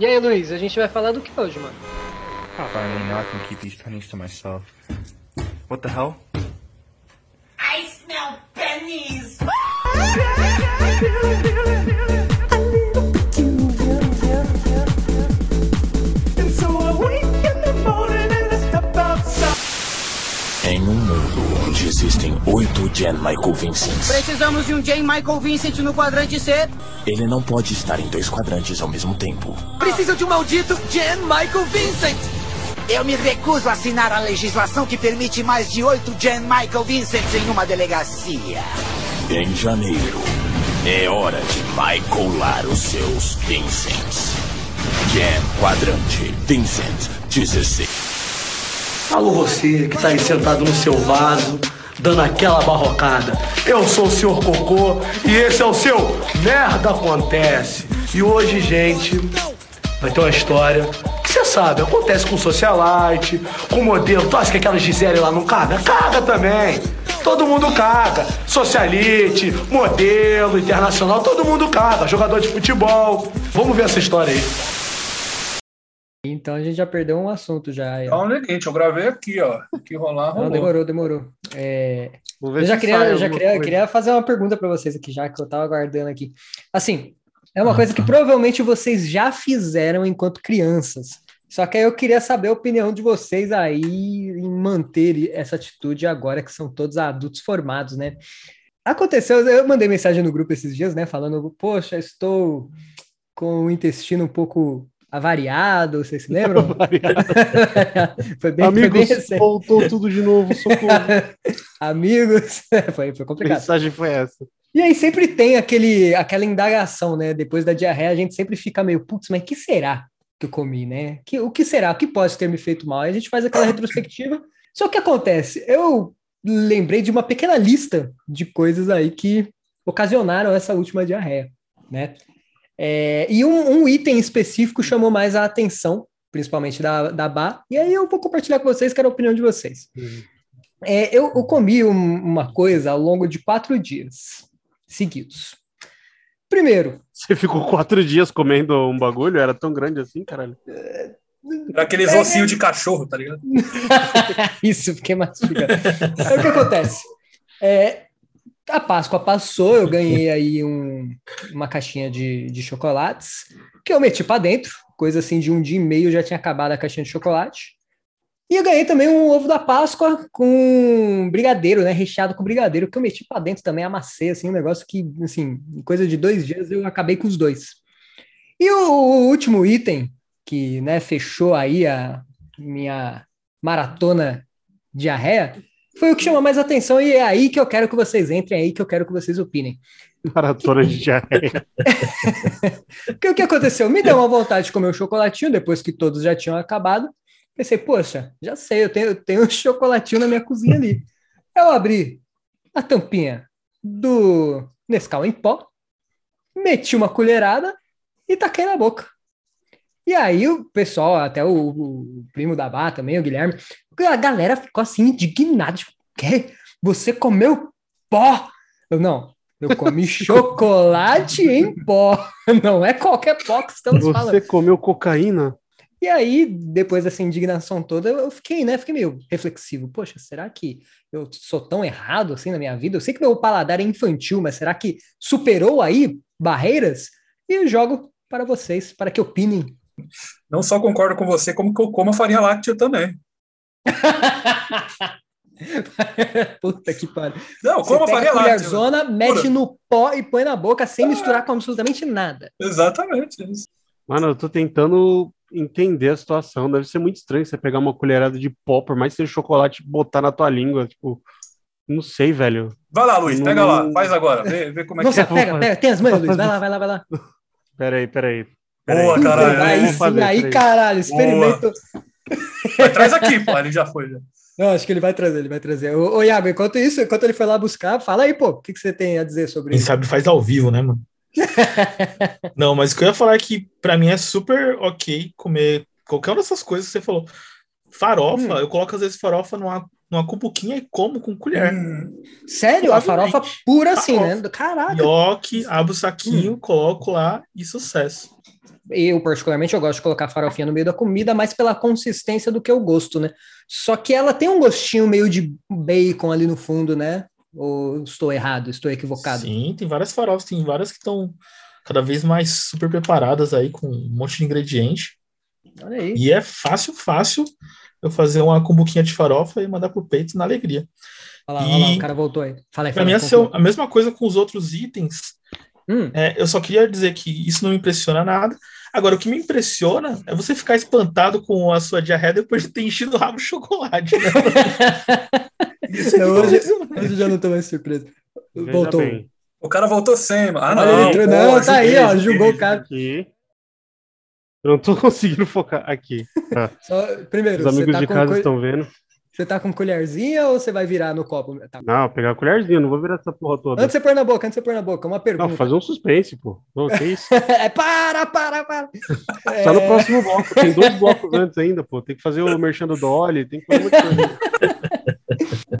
E aí, Luiz, a gente vai falar do que hoje, mano? Finally, now I can keep these pennies to myself. What the hell? I smell pennies. existem oito Jan Michael Vincents, Precisamos de um J. Michael Vincent no quadrante C. ele não pode estar em dois quadrantes ao mesmo tempo. Preciso de um maldito Jan Michael Vincent. Eu me recuso a assinar a legislação que permite mais de oito Jan Michael Vincents em uma delegacia. Em janeiro, é hora de Michaelar os seus Vincents. Jan Quadrante Vincent 16. Alô você que tá aí sentado no seu vaso, dando aquela barrocada. Eu sou o Sr. Cocô e esse é o seu Merda Acontece. E hoje, gente, vai ter uma história que você sabe, acontece com socialite, com modelo. Tu acha que aquela Gisele lá não caga? Caga também. Todo mundo caga. Socialite, modelo, internacional, todo mundo caga. Jogador de futebol. Vamos ver essa história aí. Então a gente já perdeu um assunto já. Então, é o seguinte, eu gravei aqui, ó. Que rolar, Não, rolou. demorou, demorou. É, eu já se queria, sai eu já queria, coisa. queria fazer uma pergunta para vocês aqui, já que eu tava aguardando aqui. Assim, é uma coisa que provavelmente vocês já fizeram enquanto crianças. Só que aí eu queria saber a opinião de vocês aí em manter essa atitude agora que são todos adultos formados, né? Aconteceu, eu mandei mensagem no grupo esses dias, né? Falando, poxa, estou com o intestino um pouco avariado, vocês se lembram? foi, bem, foi bem Amigos, voltou tudo de novo, socorro. Amigos, foi, foi A complicado. mensagem foi essa. E aí sempre tem aquele, aquela indagação, né? Depois da diarreia, a gente sempre fica meio, putz, mas que será que eu comi, né? Que, o que será? O que pode ter me feito mal? Aí a gente faz aquela retrospectiva. Só que acontece, eu lembrei de uma pequena lista de coisas aí que ocasionaram essa última diarreia, né? É, e um, um item específico chamou mais a atenção, principalmente da, da Bá, e aí eu vou compartilhar com vocês, quero a opinião de vocês. É, eu, eu comi um- uma coisa ao longo de quatro dias seguidos. Primeiro, Você ficou quatro dias comendo um bagulho? Era tão grande assim, caralho? Era aqueles ossinhos de cachorro, tá ligado? isso, fiquei mastigando. Aí o que acontece? É, a Páscoa passou, eu ganhei aí um- uma caixinha de, de chocolates que eu meti para dentro, coisa assim de um dia e meio já tinha acabado a caixinha de chocolate. E eu ganhei também um ovo da Páscoa com brigadeiro, né? Recheado com brigadeiro, que eu meti para dentro também, amassei, assim, um negócio que, assim, em coisa de dois dias eu acabei com os dois. E o, o último item, que, né, fechou aí a minha maratona diarreia, foi o que chamou mais atenção e é aí que eu quero que vocês entrem, é aí que eu quero que vocês opinem. Maratona de diarreia. Porque o que aconteceu? Me deu uma vontade de comer um chocolatinho depois que todos já tinham acabado. Pensei, poxa, já sei, eu tenho, eu tenho um chocolatinho na minha cozinha ali. Eu abri a tampinha do Nescau em pó, meti uma colherada e taquei na boca. E aí o pessoal, até o, o primo da Bá também, o Guilherme, a galera ficou assim indignada, tipo, quê? Você comeu pó? Eu, não, eu comi chocolate em pó. Não é qualquer pó que estamos falando. Você comeu cocaína? E aí, depois dessa indignação toda, eu fiquei, né? Fiquei meio reflexivo. Poxa, será que eu sou tão errado assim na minha vida? Eu sei que meu paladar é infantil, mas será que superou aí barreiras? E eu jogo para vocês, para que opinem. Não só concordo com você, como que eu como a farinha láctea também. Puta que pariu. Não, Você como a pega farinha a láctea. mete Pura. no pó e põe na boca sem misturar com absolutamente nada. Exatamente. isso. Mano, eu tô tentando entender a situação. Deve ser muito estranho você pegar uma colherada de pó, por mais que seja chocolate, e botar na tua língua. Tipo, não sei, velho. Vai lá, Luiz, Não- pega lá, faz agora, vê, vê como é Nossa, que é. pega, pega, tem as manhas, Luiz. Vai lá, vai lá, vai lá. Peraí, peraí. Boa, caralho. aí sim, aí, caralho, experimento. Vai, traz aqui, pô, ele já foi. Já. Não, acho que ele vai trazer, ele vai trazer. Ô, ô Iago, enquanto isso, enquanto ele foi lá buscar, fala aí, pô, o que, que você tem a dizer sobre Quem isso? sabe faz ao vivo, né, mano? Não, mas o que eu ia falar é que pra mim é super ok comer qualquer uma dessas coisas que você falou. Farofa, Hum. eu coloco às vezes farofa numa, numa cupuquinha e como com colher. Hum, Sério? A farofa pura assim, Farofa. né? Caraca. Nhoque, abro o Hum. saquinho, coloco lá e sucesso. Eu particularmente eu gosto de colocar farofinha no meio da comida, mais pela consistência do que o gosto, né? Só que ela tem um gostinho meio de bacon ali no fundo, né? Ou estou errado, estou equivocado? Sim, tem várias farofas, tem várias que estão cada vez mais super preparadas aí com um monte de ingrediente. Olha aí. E é fácil, fácil eu fazer uma cumbuquinha de farofa e mandar pro peito na alegria. Olha lá, E- olha lá, o cara voltou aí. Fala aí, fala mim aí, é a mesma coisa com os outros itens. Hum, É, eu só queria dizer que isso não me impressiona nada. Agora, o que me impressiona é você ficar espantado com a sua diarreia depois de ter enchido o rabo de chocolate. Né? Isso é Não, hoje, impressionante. hoje eu já não tô mais surpreso. Veja Voltou. bem. O cara voltou sem, mano. Ah, Olha, não. ele entrou- pô, não, tá aí, ó, julgou o cara. Aqui. Eu não tô conseguindo focar aqui. Tá. Só, primeiro, Os amigos tá, de casa coi- estão vendo. Você tá com colherzinha ou você vai virar no copo? Tá. Não, pegar a colherzinha, não vou virar essa porra toda. Antes de você pôr na boca, antes de você pôr na boca, uma pergunta. Não, fazer um suspense, pô. Não, que isso? É, para, para, para. Só no É, próximo bloco. Tem dois blocos antes ainda, pô. Tem que fazer o merchan do Dolly, tem que fazer muita coisa.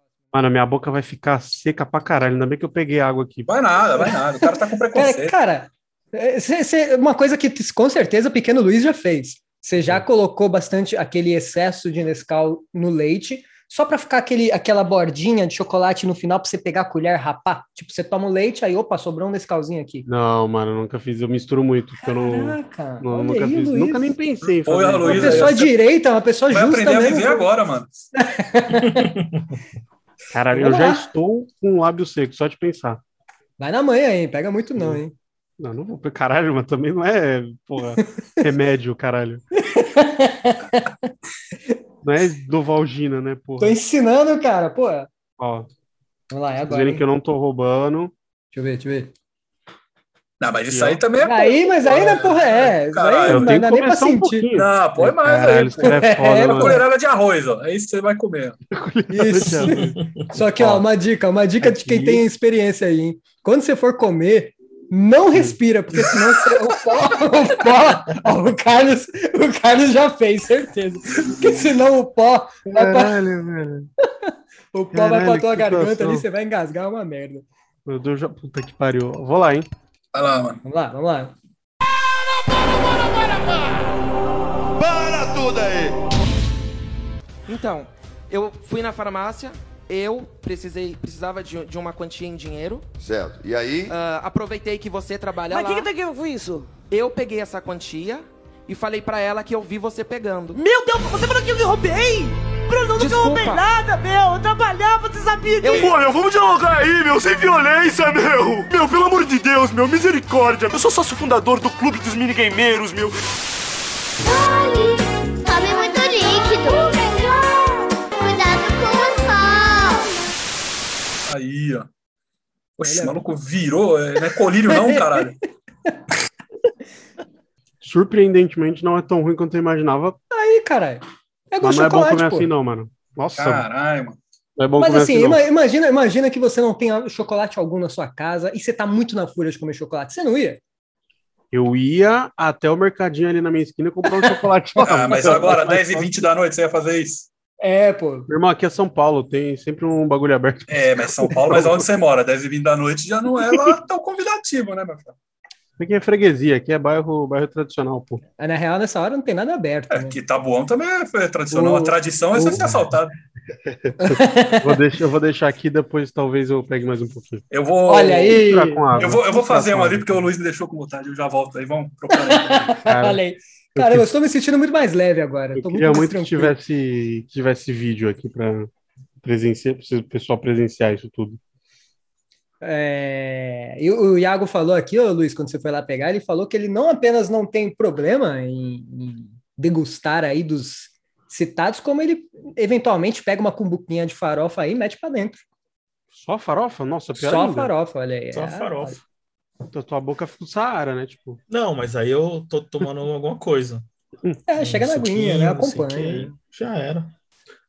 Mano, minha boca vai ficar seca pra caralho. Ainda bem que eu peguei água aqui. Vai nada, vai nada. O cara tá com Cara, preconceito. cara, é, cê- cê- uma coisa que com certeza o pequeno Luiz já fez. Você já colocou bastante aquele excesso de Nescau no leite, só para ficar aquele, aquela bordinha de chocolate no final para você pegar a colher e rapar. Tipo, você toma o leite, aí, opa, sobrou um Nescauzinho aqui. Não, mano, nunca fiz. Eu misturo muito, porque eu não, Caraca, não- olha nunca aí, fiz. Luiz. Nunca nem pensei fazer. a isso. Uma aí, pessoa direita, uma pessoa Vai justa aprender a mesmo. viver agora, mano. Caralho, eu já estou com o lábio seco, só de pensar. Vai na manhã, hein? Pega muito não, hein? Não, não vou. Caralho, mas também não é, porra, remédio, caralho. Não é Dovalgina, né, Tô porra? ensinando, cara. Pô, Ó, vamos lá, é agora. dizendo hein? que eu não tô roubando. Deixa eu ver, deixa eu ver. Não, mas isso aí também é. Aí, mas aí na porra é. Isso aí Caralho, não dá nem pra um sentir. pouquinho. Não, põe mais Caralho, aí. esse cara é É, foda, Uma mano. colherada de arroz, ó. É isso que você vai comer. Isso. Só que, ó, uma dica, uma dica de quem aqui. tem experiência aí, hein? Quando você for comer, não respira, porque senão você, o pó, o pó, ó, o Carlos, o Carlos já fez, certeza. Porque senão o pó vai pra, Caralho, velho. o pó vai pra Caralho, tua garganta situação. ali, você vai engasgar é uma merda. Meu Deus, já... puta que pariu. Vou lá, hein? Vai lá, mano. Vamos lá, vamos lá. Então, eu fui na farmácia, eu precisei, precisava de, de uma quantia em dinheiro. Certo. E aí? ah, aproveitei que você trabalha Mas lá. o que, que tem a ver com isso? Eu peguei essa quantia e falei pra ela que eu vi você pegando. Meu Deus, você falou que eu roubei? Bruno, eu nunca Desculpa. roubei nada, meu. Eu trabalhava, você sabia disso. Pô, meu, vamos dialogar aí, meu, sem violência, meu! Meu, pelo amor de Deus, meu, misericórdia! Eu sou sócio fundador do Clube dos Minigameiros, meu! Tome muito Aí, ó. Oxe, o maluco virou. é- Não é colírio, não, caralho. Surpreendentemente, não é tão ruim quanto eu imaginava. Aí, caralho. É Mas gosto de não é bom chocolate, comer pô. assim, não, mano. Nossa, Caralho, mano. não é bom Mas assim, assim, não. ima- imagina, imagina que você não tenha chocolate algum na sua casa e você tá muito na fúria de comer chocolate. Você não ia? Eu ia até o mercadinho ali na minha esquina e comprar um chocolate. Ah, mas agora, 10 e 20 da noite, você ia fazer isso? É, pô. Meu irmão, aqui é São Paulo, tem sempre um bagulho aberto. É, mas São Paulo, mas onde você mora? 10 e 20 da noite já não é lá tão convidativo, né, meu filho? Aqui é freguesia, aqui é bairro, bairro tradicional, pô. Aí, Na real, nessa hora não tem nada aberto. É, né? que Tabuão também é tradicional. O- A tradição é você ser assaltado. Vou deixar, eu vou deixar aqui, depois talvez eu pegue mais um pouquinho. Eu vou. Olha aí. Misturar com água. Eu vou, eu vou fazer uma ali porque o Luiz me deixou com vontade. Eu já volto aí. Vamos procurar. Olha aí. Caramba, eu estou me sentindo muito mais leve agora. Eu Tô queria mais muito que tivesse, que tivesse vídeo aqui para presenciar, para o pessoal presenciar isso tudo. É, e o Iago falou aqui, ô Luiz, quando você foi lá pegar, ele falou que ele não apenas não tem problema em, em degustar aí dos citados, como ele eventualmente pega uma cumbuquinha de farofa aí e mete pra dentro. Só farofa? Nossa, pior Só ainda. farofa, olha aí. Só É, farofa. Tua, tua boca fica do Saara, né? Tipo, Não, mas aí eu tô tomando alguma coisa. É, chega na Um aguinha, né? Acompanha. Já era.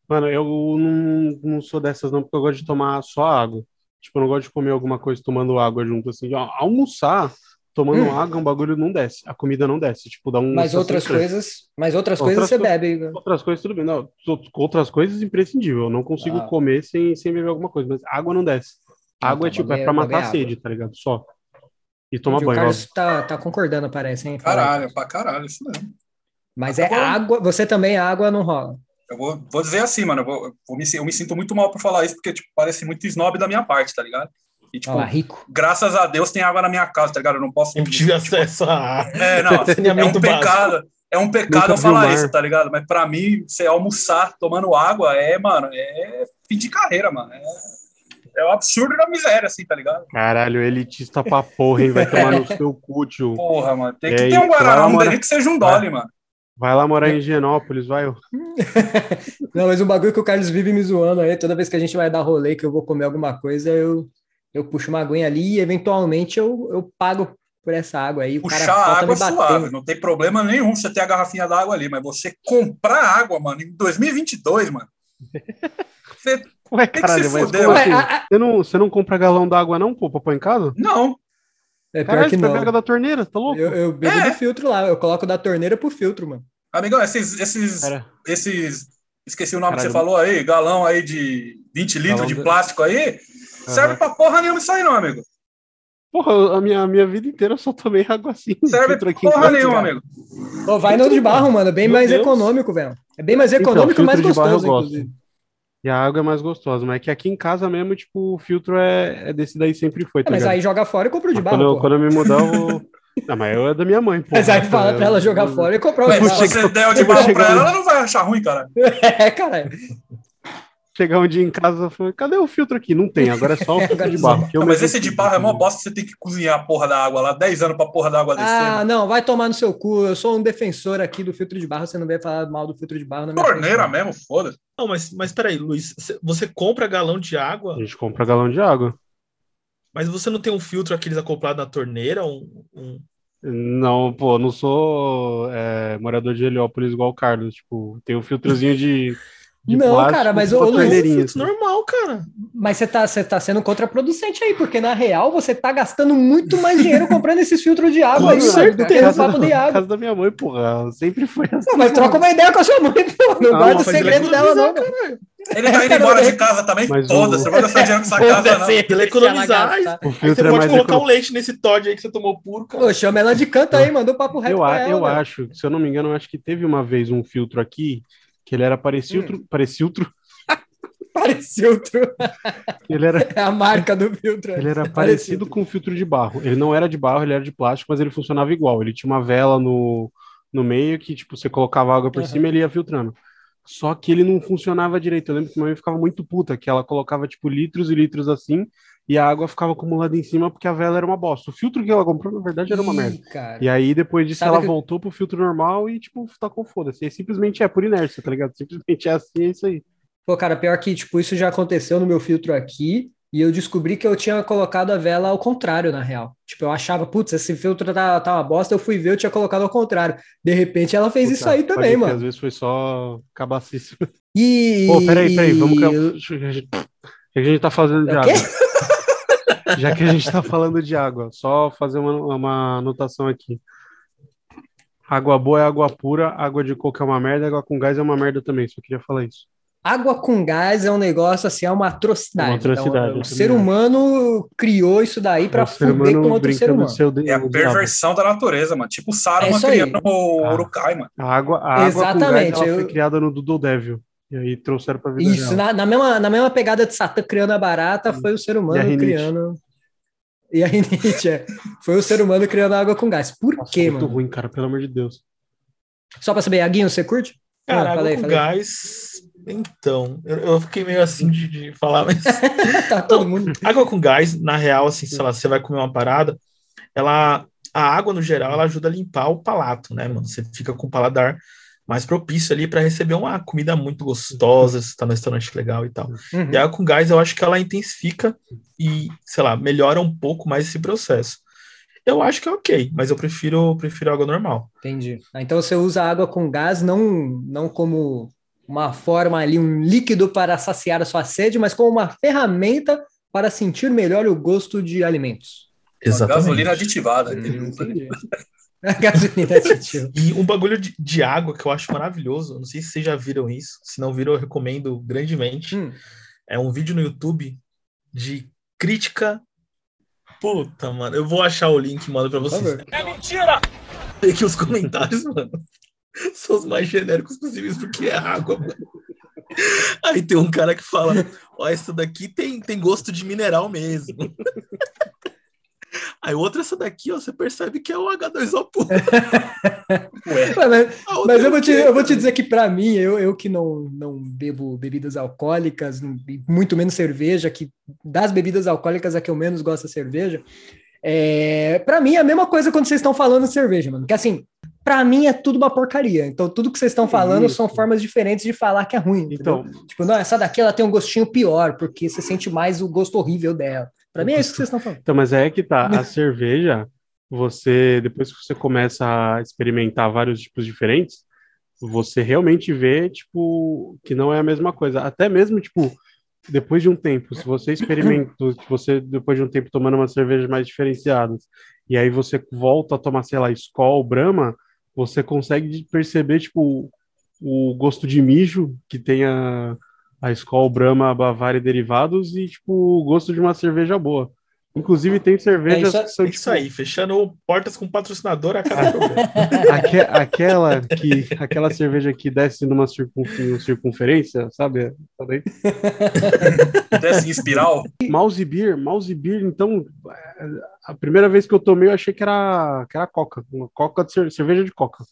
mano, eu não, não sou dessas não, porque eu gosto de tomar só água. Tipo, eu não gosto de comer alguma coisa tomando água junto, assim. Ó, almoçar tomando Hum. água, um bagulho não desce. A comida não desce. Tipo, dá um. Mas outras coisas, mas outras, Outras coisas você co- bebe. Outras coisas, tudo bem. Não, out- outras coisas, imprescindível. Eu não consigo Ah. comer sem, sem beber alguma coisa, mas água não desce. Água tá, é tipo, bagulho é é- pra é matar a água. sede, tá ligado? Só. E toma o banho, Carlos óbvio. tá, tá concordando, parece, hein? Fala. Caralho, pra caralho, isso mesmo. Mas é água, você também, água não rola. Eu vou, vou dizer assim, mano, eu, vou, eu vou me, eu me sinto muito mal por falar isso, porque, tipo, parece muito snob da minha parte, tá ligado? E, tipo, Olha lá, rico. graças a Deus tem água na minha casa, tá ligado? Eu não posso... Sempre tive acesso a É, não, é um básico. pecado, é um pecado Nunca eu o falar isso, tá ligado? Mas pra mim, você almoçar tomando água é, mano, é fim de carreira, mano. É, é o absurdo da miséria, assim, tá ligado? Caralho, elitista pra porra, hein? Vai tomar no seu cu, tio. Porra, mano. Tem que ter um Guaraná, não nem que seja um Dolly, mano. Vai lá morar em Higienópolis, vai. Não, mas o bagulho que o Carlos vive me zoando aí, toda vez que a gente vai dar rolê, que eu vou comer alguma coisa, eu, eu puxo uma aguinha ali e eventualmente eu, eu pago por essa água aí. O Puxar cara a água é suave, não tem problema nenhum você ter a garrafinha d'água ali, mas você comprar água, mano, em 2022, mano. Você Ué, tem que caralho, se mas fuder, como mano. assim? Ué, a- Você não, você não compra galão d'água, não, pô, pra pôr em casa? Não. É pior Caralho, que você não. pega da torneira, tá louco? Eu, eu bebo É. do filtro lá, eu coloco da torneira pro filtro, mano. Amigão, esses, esses, Cara, esses, esqueci o nome que Caralho. você falou aí, galão aí de 20 litros Galão de de- plástico aí, serve pra porra nenhuma isso aí não, amigo. porra, a minha, a minha vida inteira eu só tomei água assim. Serve em porra nenhuma, cara. amigo. Ô, vai no de barro, mano, bem Meu mais Deus. econômico, velho. É bem mais Então, econômico e mais barro eu gostoso, gosto. inclusive. E a água é mais gostosa, mas é que aqui em casa mesmo, tipo, o filtro é, é desse daí sempre foi, É, tá mas ligado? aí joga fora e compra o de barro, quando, eu, quando eu me mudar, eu vou... Não, mas eu é da minha mãe, pô. Mas aí fala pra ela jogar fora e comprar o de Mas barro. se você der o de eu barro pra ela, ela não vai achar ruim, cara. É, caralho. Chegar um dia em casa e falar, cadê o filtro aqui? Não tem, agora é só o filtro de só. barro. eu Não, mas esse de barro é mó bosta, você tem que cozinhar a porra da água lá, 10 anos pra porra da água descer. Ah, não, vai tomar no seu cu. Eu sou um defensor aqui do filtro de barro. Você não vai falar mal do filtro de barro na minha Torneira frente, mesmo, foda-se. Não, mas, mas peraí, Luiz, cê- você compra galão de água, A gente compra galão de água. mas você não tem um filtro aqueles acoplado na torneira? Um, um- Não, pô, não sou é, morador de Heliópolis igual o Carlos. Tipo, tem um filtrozinho de. de Não, plástico cara, mas filtro assim. normal, cara. Mas você tá, você tá sendo contraproducente aí, porque na real você tá gastando muito mais dinheiro comprando esses filtros de água Com aí, certeza. papo de água. casa da minha mãe, porra. Sempre foi assim. Não, mas troca uma ideia com a sua mãe, pô. Não Não, guarda o mas segredo dela, não. Ele tá indo embora de casa também, Mas foda, o- você vai gastar dinheiro com essa casa, não. Ele é economizar. Você é pode mais colocar um leite nesse Todd aí que você tomou puro, cara. Pô, chama ela de canto aí, mandou papo reto Eu, eu acho, se eu não me engano, eu acho que teve uma vez um filtro aqui que ele era pareciltro, Hum. pareciltro, Pareceu outro. ele era, É a marca do filtro. ele era parecido com um filtro de barro. Ele não era de barro, ele era de plástico, mas ele funcionava igual. Ele tinha uma vela no, no meio que, tipo, você colocava água por Aham. cima e ele ia filtrando. Só que ele não funcionava direito. Eu lembro que minha mãe ficava muito puta, que ela colocava, tipo, litros e litros assim, e a água ficava acumulada em cima porque a vela era uma bosta. O filtro que ela comprou, na verdade, era uma Ih, merda. cara. E aí, depois disso, Sabe ela que- voltou pro filtro normal e, tipo, tá com foda-se. E simplesmente é por inércia, tá ligado? Simplesmente é assim, é isso aí. Pô, cara, pior que, tipo, isso já aconteceu no meu filtro aqui, e eu descobri que eu tinha colocado a vela ao contrário, na real. Tipo, eu achava, putz, esse filtro tá, tá uma bosta, eu fui ver, eu tinha colocado ao contrário. De repente, ela fez isso Puta, aí pode também, mano. Às vezes foi só cabacice. E... Pô, peraí, peraí, vamos. Já que a gente tá falando de o água. Já que a gente tá falando de água, só fazer uma, uma anotação aqui. Água boa é água pura, água de coco é uma merda, água com gás é uma merda também, só queria falar isso. Água com gás é um negócio assim, é uma atrocidade. É uma atrocidade, Então, o ser também humano criou isso daí pra É fuder com outro ser humano. de- É a diabo. perversão da natureza, mano. Tipo o É Saruman aí. criando o Ah. Urukai, mano. A água, a água com gás ela eu- foi criada no Doodle Devil. E aí trouxeram pra vida Isso, real. na, na mesma, na mesma pegada de Satã criando a barata, foi o ser humano criando. E a rinite, é. Foi o ser humano criando água com gás. Por Nossa, quê, muito mano? ruim, cara, pelo amor de Deus. Só pra saber, Aguinho, você curte? Cara, Ah, água com fala aí. gás. Então, eu, eu fiquei meio assim de, de falar, mas. Tá todo mundo. Água com gás, na real, assim, sei lá, você vai comer uma parada, ela. A água, no geral, ela ajuda a limpar o palato, né, mano? Você fica com o paladar mais propício ali para receber uma comida muito gostosa, se tá no restaurante legal e tal. Uhum. E a água com gás, eu acho que ela intensifica e, sei lá, melhora um pouco mais esse processo. Eu acho que é ok, mas eu prefiro, prefiro água normal. Entendi. Ah, Então você usa água com gás não, não como uma forma ali, um líquido para saciar a sua sede, mas como uma ferramenta para sentir melhor o gosto de alimentos. Gasolina aditivada. Entendi. A gasolina aditiva. E um bagulho de, de água que eu acho maravilhoso, não sei se vocês já viram isso, se não viram, eu recomendo grandemente. Hum. É um vídeo no YouTube de crítica Puta, mano. Eu vou achar o link e mando pra vocês. É mentira! Tem que os comentários, mano, são os mais genéricos possíveis, porque é água, mano. Aí tem um cara que fala: Ó, essa daqui tem, tem gosto de mineral mesmo. Aí outra, essa daqui, ó, você percebe que é o H2O puro. Mas, mas é eu, vou te, eu vou te dizer que pra mim, eu, eu que não, não bebo bebidas alcoólicas, e muito menos cerveja, que das bebidas alcoólicas a que eu menos gosto é cerveja, é, para mim é a mesma coisa quando vocês estão falando de cerveja, mano. Que assim, pra mim é tudo uma porcaria. Então tudo que vocês estão falando Isso. são formas diferentes de falar que é ruim. Então, entendeu? tipo, não, essa daqui ela tem um gostinho pior, porque você sente mais o gosto horrível dela. Pra mim é isso que vocês estão falando. Então, mas é que tá. A cerveja, você, depois que você começa a experimentar vários tipos diferentes, você realmente vê, tipo, que não é a mesma coisa. Até mesmo, tipo, depois de um tempo, se você experimenta, se você, depois de um tempo tomando umas cervejas mais diferenciadas, e aí você volta a tomar, sei lá, Skol, Brahma, você consegue perceber, tipo, o gosto de mijo que tem a, a Skol, Brahma, a Bavária e derivados e, tipo, o gosto de uma cerveja boa. Inclusive, tem cervejas que são, É Isso aí, fechando portas com patrocinador a cada problema. Aque- aquela que aquela cerveja que desce numa circun, circunferência, sabe? Desce em espiral. Mouse beer, mouse beer, então a primeira vez que eu tomei eu achei que era que era coca, uma coca de cer- cerveja de coca,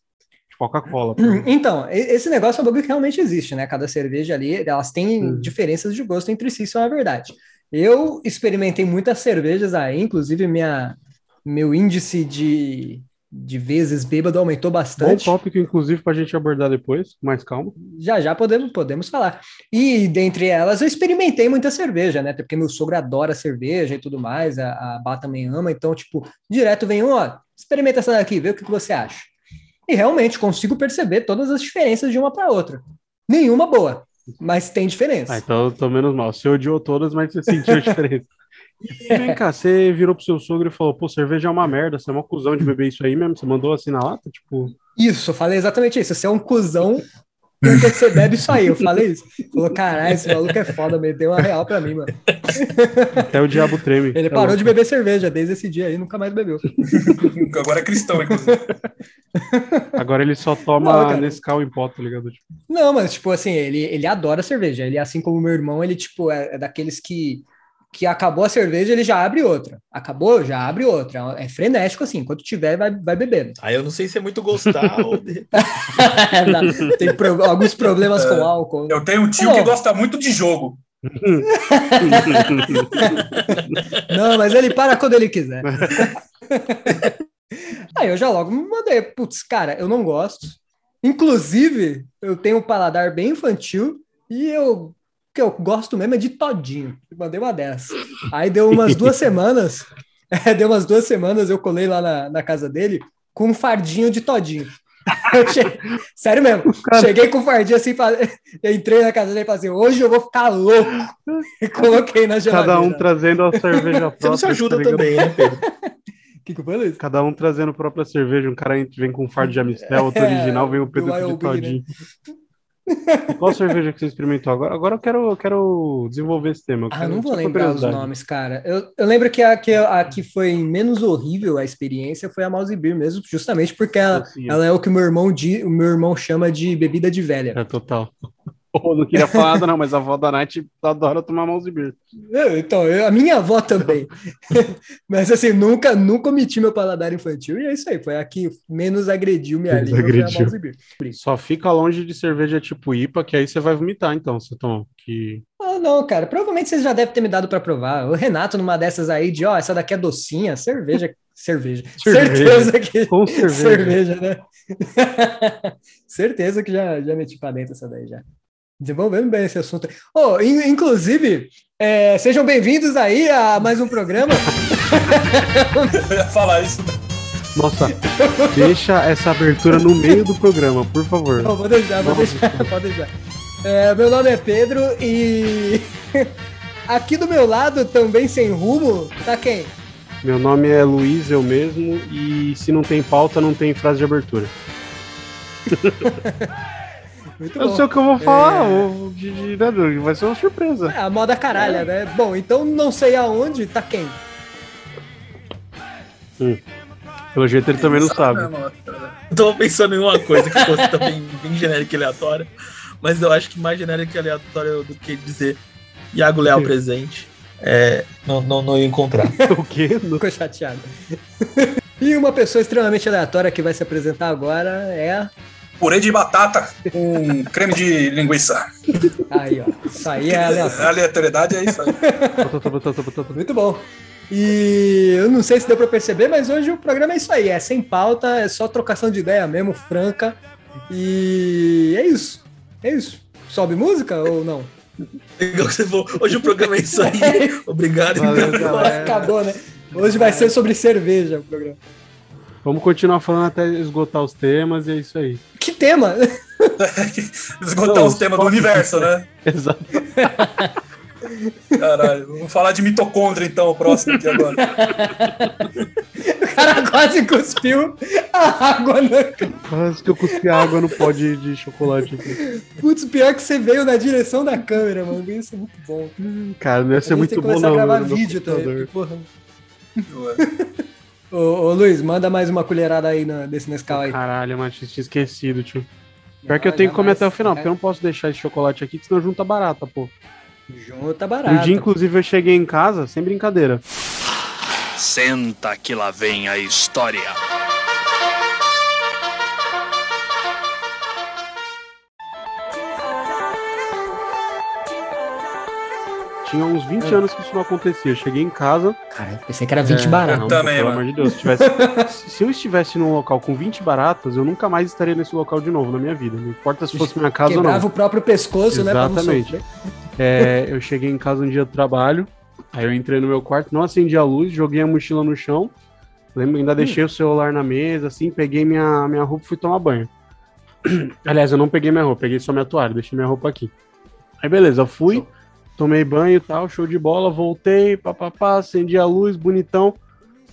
Coca-Cola. Então, e- esse negócio é um bagulho que realmente existe, né? Cada cerveja ali, elas têm Hum. diferenças de gosto entre si, isso é uma verdade. Eu experimentei muitas cervejas aí, inclusive minha, meu índice de, de vezes bêbado aumentou Bom bastante. tópico, inclusive, pra gente abordar depois, mais calma. Já já podemos, podemos falar. E dentre elas eu experimentei muita cerveja, né? Até porque meu sogro adora cerveja e tudo mais, a, a Bá também ama, então, tipo, direto vem um, ó, experimenta essa daqui, vê o que, que você acha. E realmente consigo perceber todas as diferenças de uma para outra. Nenhuma boa, mas tem diferença. Ah, então tô menos mal. Você odiou todas, mas você sentiu a diferença. E vem cá, você virou pro seu sogro e falou, pô, cerveja é uma merda, você é uma cuzão de beber isso aí mesmo? Você mandou assim na lata? Tipo, Isso, eu falei exatamente isso. Você é um cuzão porque você bebe isso aí. Eu falei isso. Falou, caralho, esse maluco é foda, me deu uma real pra mim, mano. até o diabo treme. Ele É parou louco. de beber cerveja desde esse dia aí, nunca mais bebeu. Agora é cristão, inclusive. Agora ele só toma Não. Nescau em pó, tá ligado? Tipo, Não, mas, tipo assim, ele, ele adora cerveja. Ele, assim como meu irmão, ele, tipo, é, é daqueles que, que acabou a cerveja, ele já abre outra. Acabou, já abre outra. É frenético, assim. Enquanto tiver, vai, vai bebendo. Aí eu não sei se é muito gostar ou. de- Tem pro- alguns problemas com álcool. Eu tenho um tio Não. que gosta muito de jogo. Não, mas ele para quando ele quiser. Aí eu já logo me mandei, putz, cara, eu não gosto. Inclusive, eu tenho um paladar bem infantil e eu que eu gosto mesmo é de todinho. Mandei uma dessas. Aí deu umas duas semanas, é, deu umas duas semanas, eu colei lá na, na casa dele com um fardinho de todinho. Eu che- Sério mesmo, cheguei com um fardinho assim, entrei na casa dele e falei assim, hoje eu vou ficar louco. E coloquei na geladeira. cada um trazendo a cerveja própria. Você não se ajuda tá também, né, Pedro? O que, que eu falei? Cada um trazendo a própria cerveja. Um cara vem com um fardo de Amistel, outro É, original, vem o do Pedro de Wyoming, todinho. Qual cerveja que você experimentou agora? Agora eu quero, eu quero desenvolver esse tema. eu Ah, não vou lembrar os nomes, cara. Eu, eu lembro que a, que a que foi menos horrível a experiência foi a Mouse Beer mesmo, justamente porque ela, ela é o que meu irmão di, o meu irmão chama de bebida de velha. É total. Pô, não queria falar nada, não, mas a avó da Nath adora tomar. Eu- então, eu- a minha avó também. Mas assim, nunca, nunca omiti meu paladar infantil, e é isso aí. Foi a que menos agrediu minha Menos língua, foi a agrediu. Só fica longe de cerveja tipo IPA, que aí você vai vomitar, então, você toma. Que... Ah, não, cara, provavelmente vocês já devem ter me dado para provar. O Renato, numa dessas aí, de ó, essa daqui é docinha, cerveja. Cerveja. Cerveja. Certeza que. Com cerveja. cerveja, né? Certeza que já, já meti pra dentro essa daí já. Desenvolvendo bem esse assunto. Oh, in- inclusive, é, sejam bem-vindos aí a mais um programa. Eu ia falar isso. Nossa, deixa essa abertura no meio do programa, por favor. Não, vou deixar, vou deixar, pode deixar. É, meu nome é Pedro e aqui do meu lado, também sem rumo, tá quem? Meu nome é Luiz, eu mesmo, e se não tem pauta, não tem frase de abertura. Muito Eu bom. sei o que eu vou falar, É. ou de, de, né, vai ser uma surpresa. É a moda caralha, né? Bom, então não sei aonde, tá quem? Hum. Pelo jeito ele também não sabe. Eu tava pensando em uma coisa que fosse também bem genérica e aleatória, mas eu acho que mais genérica e aleatória do que dizer Iago Leal presente. É, não, não, não ia encontrar. o quê? Ficou chateado. e uma pessoa extremamente aleatória que vai se apresentar agora é. Purê de batata com creme de linguiça. Aí, ó. Isso aí é aleatório. Aleatoriedade é isso aí. Muito bom. E eu não sei se deu pra perceber, mas hoje o programa é isso aí. É sem pauta, é só trocação de ideia mesmo, franca. E é isso. É isso. Sobe música ou não? Legal que você falou. Hoje o programa é isso aí. Obrigado. Valeu, então. Acabou, né? Hoje vai ser sobre cerveja o programa. Vamos continuar falando até esgotar os temas e é isso aí. Que tema? Esgotar Não, os temas do universo, né? Exato. Caralho, vamos falar de mitocôndria então, o próximo aqui agora. O cara quase cuspiu a água na Quase que eu cuspi água no pó de, de chocolate aqui. Putz, pior que você veio na direção da câmera, mano. Isso é muito bom. Cara, não ia ser A gente muito tem que bom começar não. a gravar vídeo também. Porra. Ô, ô, Luiz, manda mais uma colherada aí na, desse Nescau aí. Caralho, mas tinha esquecido, tio. Pior que eu Não, tenho que comer até o final, porque eu não posso deixar esse chocolate aqui, que senão junta barata, pô. Junta Um barato. dia, inclusive, eu cheguei em casa, sem brincadeira. Senta que lá vem a história. Tinha uns 20 anos que isso não acontecia. Eu cheguei em casa. Cara, pensei que era 20 baratas. não, Também, pelo mano. amor de Deus. Se, tivesse- se- eu estivesse num local com 20 baratas, eu nunca mais estaria nesse local de novo na minha vida. Não importa se fosse minha casa ou Quebrava não. o próprio pescoço, né? pra não Exatamente. É, eu cheguei em casa um dia do trabalho, aí eu entrei no meu quarto, não acendi a luz, joguei a mochila no chão, lembro, ainda deixei o celular na mesa, assim, peguei minha, minha roupa e fui tomar banho. Aliás, eu não peguei minha roupa, peguei só minha toalha, deixei minha roupa aqui. Aí beleza, eu fui, tomei banho e tal, show de bola, voltei, papapá, acendi a luz, bonitão.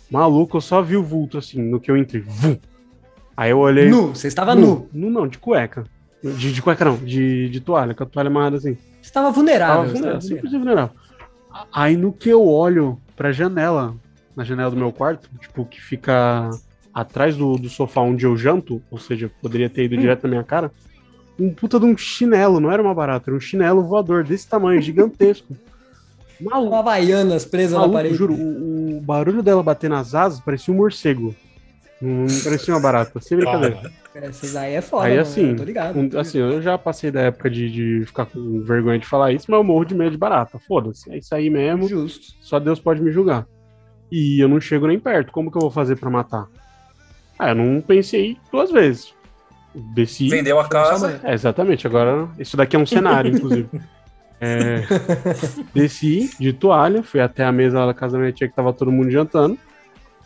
Maluco, eu só vi o vulto assim, no que eu entrei. Vum. Aí eu olhei. Nu, você estava nu. Nu não, de cueca. De, de cueca não, de, de toalha, com a toalha amarrada assim. Você estava vulnerável. Tava vulnerável, simplesmente vulnerável. Aí no que eu olho pra janela, na janela do meu quarto, tipo, que fica atrás do, do sofá onde eu janto, ou seja, poderia ter ido direto na minha cara, um puta de um chinelo, não era uma barata, era um chinelo voador desse tamanho, gigantesco. Maluco. Uma Havaianas presa na Maluco, parede. juro, o, o barulho dela bater nas asas parecia um morcego. Não parecia uma barata, sem brincadeira. Essas aí é foda, Aí assim, eu tô ligado. um- assim, eu já passei da época de, de ficar com vergonha de falar isso, mas eu morro de medo de barata. Foda-se, é isso aí mesmo. Justo. Só Deus pode me julgar. E eu não chego nem perto. Como que eu vou fazer pra matar? Ah, eu não pensei duas vezes. Desci. Vendeu a casa. É, exatamente. Agora, isso daqui é um cenário, inclusive. É, desci de toalha, fui até a mesa lá da casa da minha tia que tava todo mundo jantando.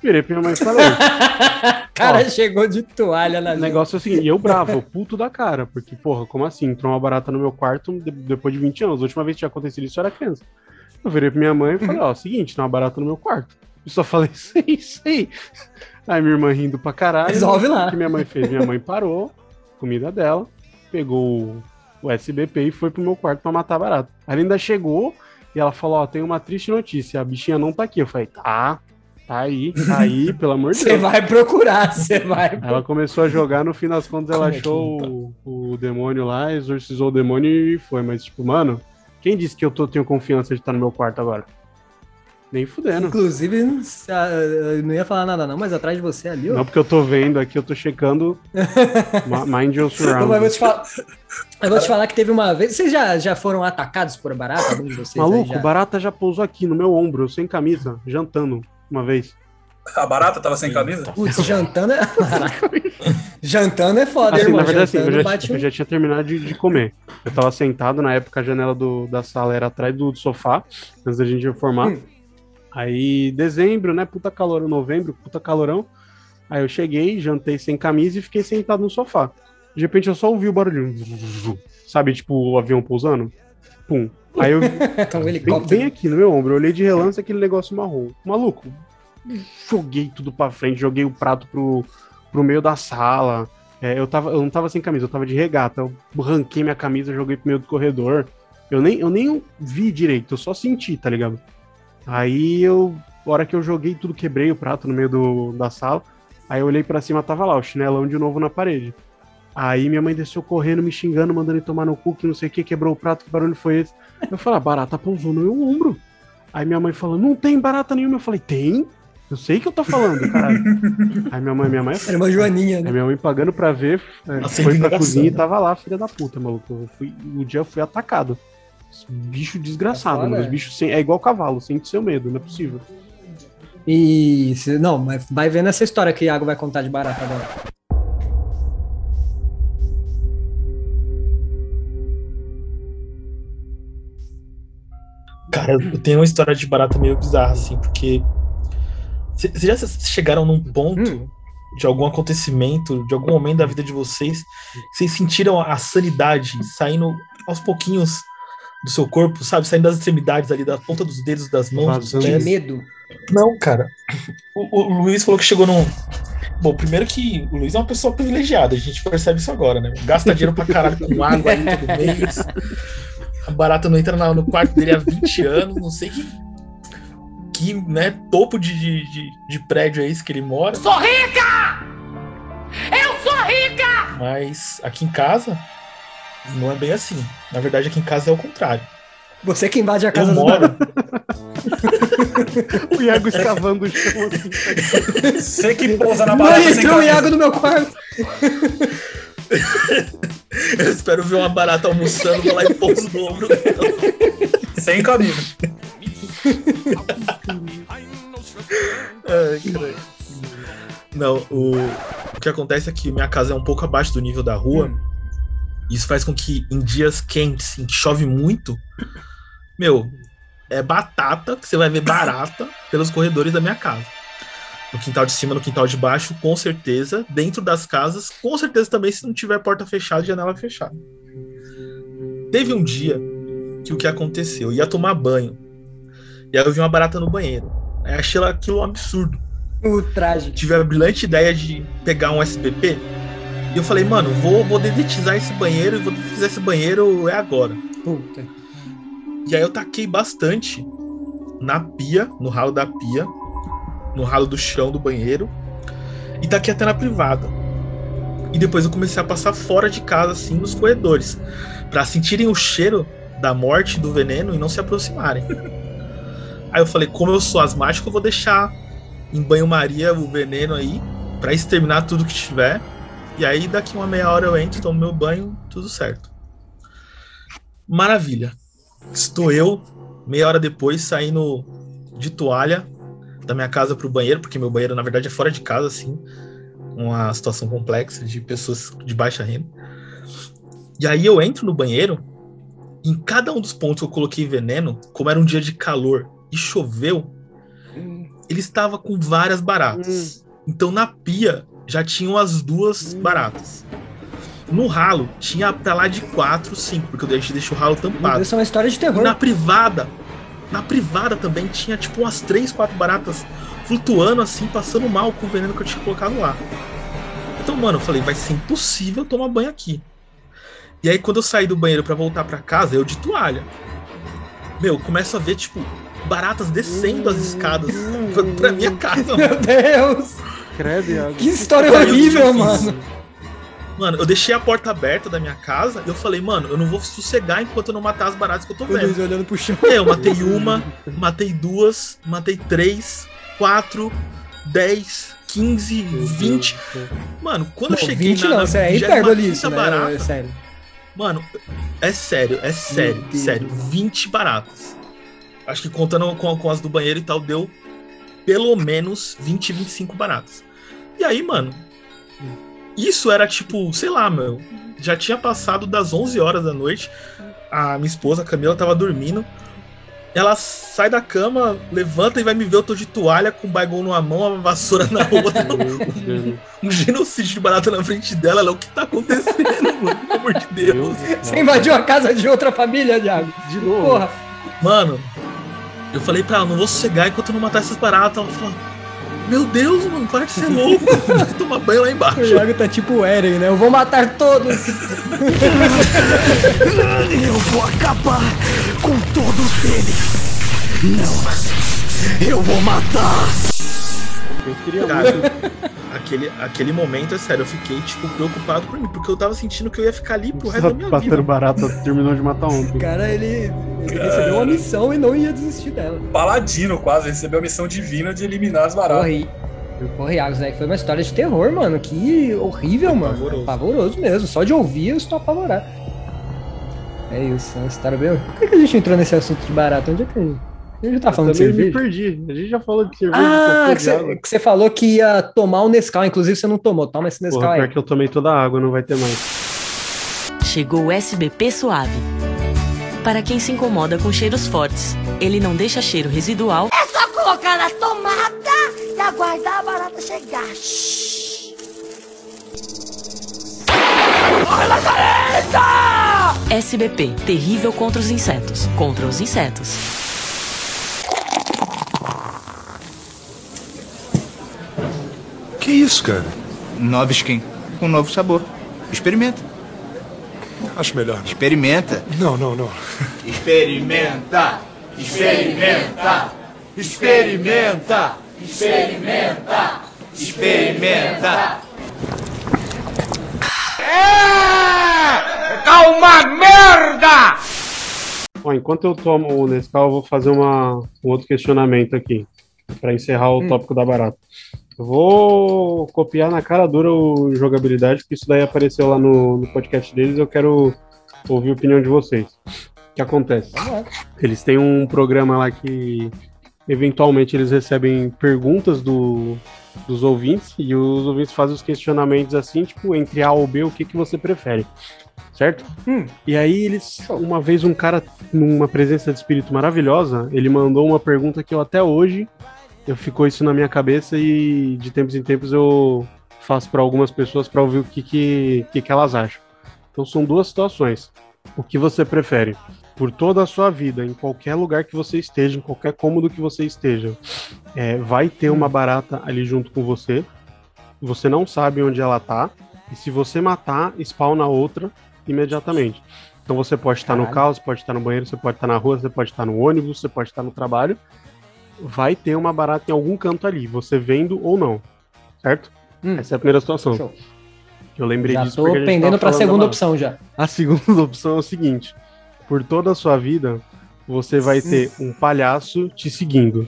Virei pra minha mãe e falei. cara Ó. chegou de toalha na O negócio é seguinte, e eu bravo, eu puto da cara, porque, porra, como assim? Entrou uma barata no meu quarto de- depois de 20 anos. A última vez que tinha acontecido isso eu era criança. Eu virei pra minha mãe e falei, ó, seguinte, tem uma barata no meu quarto. Eu só falei, sei, sei. Aí minha irmã rindo pra caralho. Resolve lá. O que minha mãe fez? Minha mãe parou, comida dela, pegou o SBP e foi pro meu quarto pra matar. Aí ela ainda chegou e ela falou, ó, tem uma triste notícia, a bichinha não tá aqui. Eu falei, tá, tá aí, tá aí, pelo amor de Você Deus. vai procurar, você vai. Ela começou a jogar, no fim das contas ela Como é achou o, o demônio lá, exorcizou o demônio e foi. Mas, tipo, mano, quem disse que eu tô, tenho confiança de estar no meu quarto agora? Nem fudendo. Inclusive, eu não ia falar nada não, mas atrás de você ali, ó. Não porque eu tô vendo aqui, eu tô checando Mind Your Não, mas eu vou te falar. Eu vou te falar que teve uma vez. Vocês já, já foram atacados por barata? Algum de vocês Maluco, já? barata já pousou aqui no meu ombro, sem camisa, jantando uma vez. A barata tava sem camisa? Putz, jantando é. jantando é foda, Assim, irmão. na verdade, assim, eu já, bate eu já tinha terminado de, de comer. Eu tava sentado, na época a janela do- da sala era atrás do, sofá, antes da gente reformar. Hum. Aí, dezembro, né? Puta calorão, novembro, puta calorão. Aí eu cheguei, jantei sem camisa e fiquei sentado no sofá. De repente eu só ouvi o barulho. Sabe, tipo o avião pousando? Pum. Aí eu. um bem, helicóptero. bem aqui no meu ombro, eu olhei de relance aquele negócio marrom. Maluco, joguei tudo pra frente, joguei o prato pro, pro meio da sala. É, eu, tava, eu não tava sem camisa, eu tava de regata. Eu ranquei minha camisa, joguei pro meio do corredor. Eu nem, eu nem vi direito, eu só senti, tá ligado? Aí eu hora que eu joguei tudo, quebrei o prato no meio do, da sala. Aí eu olhei pra cima, tava lá, o chinelão de novo na parede. Aí minha mãe desceu correndo, me xingando, mandando ele tomar no cu, que não sei o que, quebrou o prato, que barulho foi esse? Eu falei, a barata pousou no meu ombro. Aí minha mãe falou, não tem barata nenhuma. Eu falei, tem? Eu sei que eu tô falando, caralho. Aí minha mãe, minha mãe. Era uma joaninha, né? Aí minha mãe pagando pra ver, é, Nossa, foi pra cozinha e tava lá, filha da puta, maluco. Eu fui, o dia eu fui atacado. Bicho desgraçado, foda, mano. Os é. bichos sem, é igual cavalo, sente seu medo, não é possível. E. se- Não, mas vai vendo essa história que o Iago vai contar de barata agora. Cara, eu tenho uma história de barata meio bizarra, assim, porque. Vocês já chegaram num ponto Hum. de algum acontecimento, de algum momento da vida de vocês, que vocês sentiram a sanidade saindo aos pouquinhos do seu corpo, sabe? Saindo das extremidades ali, da ponta dos dedos, das mãos, dos Vazando. De pés. medo. Não, cara. O, o Luiz falou que chegou num. Bom, primeiro que o Luiz é uma pessoa privilegiada, a gente percebe isso agora, né? Gasta dinheiro pra caralho com água aí todo mês. A barata não entra no quarto dele há 20 anos, não sei que. Que, né, topo de, de, de- de prédio é esse que ele mora. Sou rica! Eu sou rica! Mas aqui em casa, não é bem assim. Na verdade, aqui em casa é o contrário. Você que invade a Eu casa do moro. O Iago escavando o chão assim. Você que pousa na barata sem entrou o. Iago no meu quarto. Eu espero ver uma barata almoçando, vou lá e pouso no ombro. Sem camisa. Ai, caralho. Não, o, o que acontece é que minha casa é um pouco abaixo do nível da rua. Isso faz com que em dias quentes, em que chove muito, meu, é batata que você vai ver barata pelos corredores da minha casa. No quintal de cima, no quintal de baixo, com certeza. Dentro das casas, com certeza também, se não tiver porta fechada e janela fechada. Teve um dia que o que aconteceu? Eu ia tomar banho. E aí eu vi uma barata no banheiro. Aí achei aquilo um absurdo. O traje. Tive a brilhante ideia de pegar um SBP. E eu falei, mano, vou, vou dedetizar esse banheiro e vou dedetizar esse banheiro é agora. Puta. E aí eu taquei bastante na pia, no ralo da pia, no ralo do chão do banheiro. E taquei até na privada. E depois eu comecei a passar fora de casa, assim, nos corredores. Pra sentirem o cheiro da morte, do veneno e não se aproximarem. Aí eu falei, como eu sou asmático, eu vou deixar em banho-maria o veneno aí, pra exterminar tudo que tiver. E aí daqui uma meia hora eu entro, tomo meu banho, tudo certo. Maravilha. Estou eu, meia hora depois, saindo de toalha da minha casa pro banheiro, porque meu banheiro, na verdade, é fora de casa, assim. Uma situação complexa de pessoas de baixa renda. E aí eu entro no banheiro, em cada um dos pontos que eu coloquei veneno, como era um dia de calor e choveu, ele estava com várias baratas. Então na pia já tinham as duas baratas. No ralo tinha pra lá de quatro, cinco, porque eu deixei, deixei o ralo tampado. Isso é uma história de terror. Na privada, na privada também tinha tipo umas três, quatro baratas flutuando assim, passando mal com o veneno que eu tinha colocado lá. Então, mano, eu falei, vai ser impossível tomar banho aqui. E aí, quando eu saí do banheiro pra voltar pra casa, eu de toalha. Meu, eu começo a ver, tipo, baratas descendo as escadas pra, pra minha casa. Meu Deus! Credo. Que história horrível, mano. Mano, eu deixei a porta aberta da minha casa e eu falei, mano, eu não vou sossegar enquanto eu não matar as baratas que eu tô vendo. Luiz olhando pro chão. É, eu matei uma, matei duas, matei três, quatro, dez, quinze, vinte. Mano, quando eu cheguei 20 na, não, na isso é 25ª hipérbole isso, né? barata, É sério. Mano, é sério, é sério, Deus. sério. 20 baratas. Acho que contando com, com as do banheiro e tal, deu pelo menos 20, 25 baratas. E aí, mano, isso era tipo, sei lá, meu. Já tinha passado das 11 horas da noite. A minha esposa, a Camila, tava dormindo. Ela sai da cama, levanta e vai me ver. Eu tô de toalha com o baigão numa mão, uma vassoura na outra. um genocídio de barata na frente dela. Ela, o que tá acontecendo, mano? Pelo amor de Deus. Você invadiu a casa de outra família, Thiago. De novo. Porra. Mano, eu falei pra ela, não vou sossegar enquanto eu não matar essas baratas. Ela falou, meu Deus, mano, para de ser louco. Vai tomar banho lá embaixo. O Iago tá tipo o Eren, né? Eu vou matar todos. Eu vou acabar com todos eles. Não. Eu vou matar! Eu queria Cara, muito. aquele, aquele momento, é sério, eu fiquei, tipo, preocupado por mim, porque eu tava sentindo que eu ia ficar ali pro resto da minha Batendo vida. barata, terminou de matar ontem. O cara, ele, ele recebeu uma missão e não ia desistir dela. Paladino quase, recebeu a missão divina de eliminar as baratas. Corre. Corre Águas, né? Foi uma história de terror, mano. Que horrível, mano. Pavoroso. Pavoroso mesmo. Só de ouvir eu estou apavorado. É isso, é uma história bem. Por que que a gente entrou nesse assunto de barato? Onde é que a gente. A gente tá falando de cerveja? perdi. A gente já falou de cerveja. Ah, que você, que você falou que ia tomar o Nescau, inclusive você não tomou. Toma esse Nescau Porra, aí. pior que eu tomei toda a água, não vai ter mais. Chegou o SBP Suave. Para quem se incomoda com cheiros fortes, ele não deixa cheiro residual É só colocar na tomada e aguardar a barata chegar. Shhh. Corre, Lazareta! SBP, terrível contra os insetos. Contra os insetos. Que isso, cara? Nova skin, com novo sabor. Experimenta. Acho melhor. Experimenta. Não, não, não. Experimenta. Experimenta. Experimenta. Experimenta. Experimenta. É! Tá uma merda! Ó, enquanto eu tomo o Nescau, eu vou fazer uma, um outro questionamento aqui, para encerrar o tópico da barata. Eu vou copiar na cara dura o jogabilidade, porque isso daí apareceu lá no, no podcast deles. Eu quero ouvir a opinião de vocês. O que acontece? Eles têm um programa lá que eventualmente eles recebem perguntas do, dos ouvintes e os ouvintes fazem os questionamentos assim, tipo, entre A ou B, o que, que você prefere? Certo? E aí eles, uma vez um cara, numa presença de espírito maravilhosa, ele mandou uma pergunta que eu até hoje eu ficou isso na minha cabeça e de tempos em tempos eu faço para algumas pessoas para ouvir o que, que, que, que elas acham. Então são duas situações. O que você prefere? Por toda a sua vida, em qualquer lugar que você esteja, em qualquer cômodo que você esteja, é, vai ter uma barata ali junto com você. Você não sabe onde ela tá. E se você matar, spawna outra imediatamente. Então você pode estar no Caralho. carro, você pode estar no banheiro, você pode estar na rua, você pode estar no ônibus, você pode estar no trabalho. Vai ter uma barata em algum canto ali, você vendo ou não. Certo? Essa é a primeira situação. Show. Eu lembrei Já disso tô a pendendo falando da segunda opção já. A segunda opção é o seguinte: por toda a sua vida, você vai ter um palhaço te seguindo.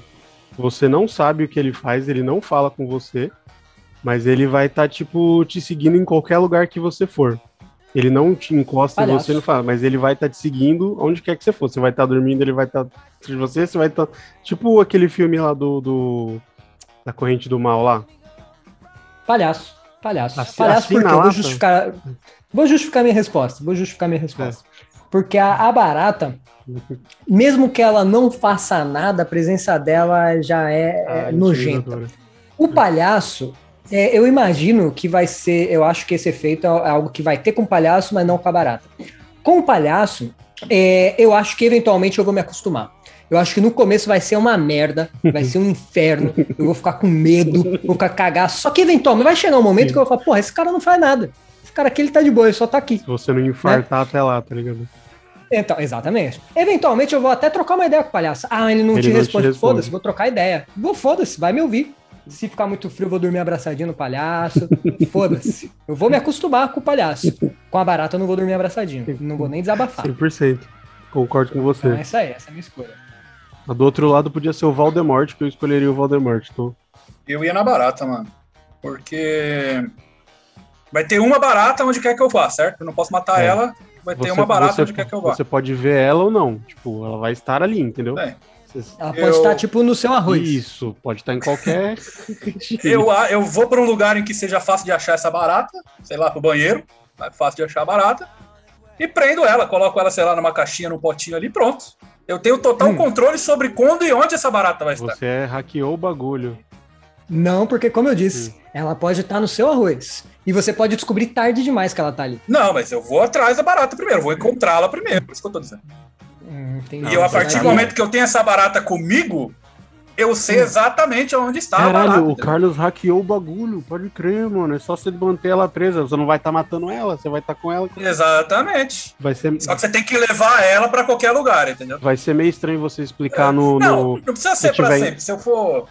Você não sabe o que ele faz, ele não fala com você, mas ele vai estar, tipo, te seguindo em qualquer lugar que você for. Ele não te encosta em Palhaço. você, não fala, mas ele vai estar te seguindo onde quer que você for. Você vai estar dormindo, ele vai estar atrás de você, você vai estar. Tipo aquele filme lá do. do- da corrente do mal lá. Palhaço. Palhaço. Assi- Palhaço porque eu vou tá? justificar. Vou justificar minha resposta. Vou justificar minha resposta. Porque a, a barata, mesmo que ela não faça nada, a presença dela já é, é Ah, nojenta. intimidadora. O palhaço, é, eu imagino que vai ser. Eu acho que esse efeito é algo que vai ter com o palhaço, mas não com a barata. Com o palhaço, é, eu acho que eventualmente eu vou me acostumar. Eu acho que no começo vai ser uma merda, vai ser um inferno, eu vou ficar com medo, vou ficar cagado. Só que eventualmente vai chegar um momento que eu vou falar, porra, esse cara não faz nada. Esse cara aqui ele tá de boa, ele só tá aqui. Se você não infartar até lá, tá ligado? Então, exatamente. Eventualmente eu vou até trocar uma ideia com o palhaço. Ah, ele não Ele te não responde. responde. Foda-se, vou trocar ideia. Vou, foda-se, vai me ouvir. Se ficar muito frio, eu vou dormir abraçadinho no palhaço. Foda-se. Eu vou me acostumar com o palhaço. Com a barata eu não vou dormir abraçadinho. Não vou nem desabafar. 100%. Concordo com você. Então, essa aí, essa é a minha escolha. A do outro lado podia ser o Valdemort, que eu escolheria o Valdemort. Então, Eu ia na barata, mano. Porque vai ter uma barata onde quer que eu vá, certo? Eu não posso matar É. ela, vai ter você- uma barata você- onde quer que eu vá. Você pode ver ela ou não. Tipo, ela vai estar ali, entendeu? É. Você- Ela pode estar, tipo, no seu arroz. Isso, pode estar em qualquer. Eu, eu vou para um lugar em que seja fácil de achar essa barata, sei lá, pro banheiro, é fácil de achar a barata, e prendo ela, coloco ela, sei lá, numa caixinha, num potinho ali, pronto. Eu tenho total Hum. controle sobre quando e onde essa barata vai estar. Você é, hackeou o bagulho. Não, porque, como eu disse, ela pode estar no seu arroz. E você pode descobrir tarde demais que ela tá ali. Não, mas eu vou atrás da barata primeiro, vou encontrá-la primeiro, por isso que eu tô dizendo. Hum, entendi. E eu, a partir do momento que eu tenho essa barata comigo, eu sei exatamente onde está a Caralho, barata. o Carlos hackeou o bagulho, pode crer, mano. É só você manter ela presa. Você não vai estar matando ela, você vai estar com ela. Exatamente. Vai ser, Só que você tem que levar ela pra qualquer lugar, entendeu? vai ser meio estranho você explicar no. Não, no- não precisa se ser pra tiver- sempre. Se eu for.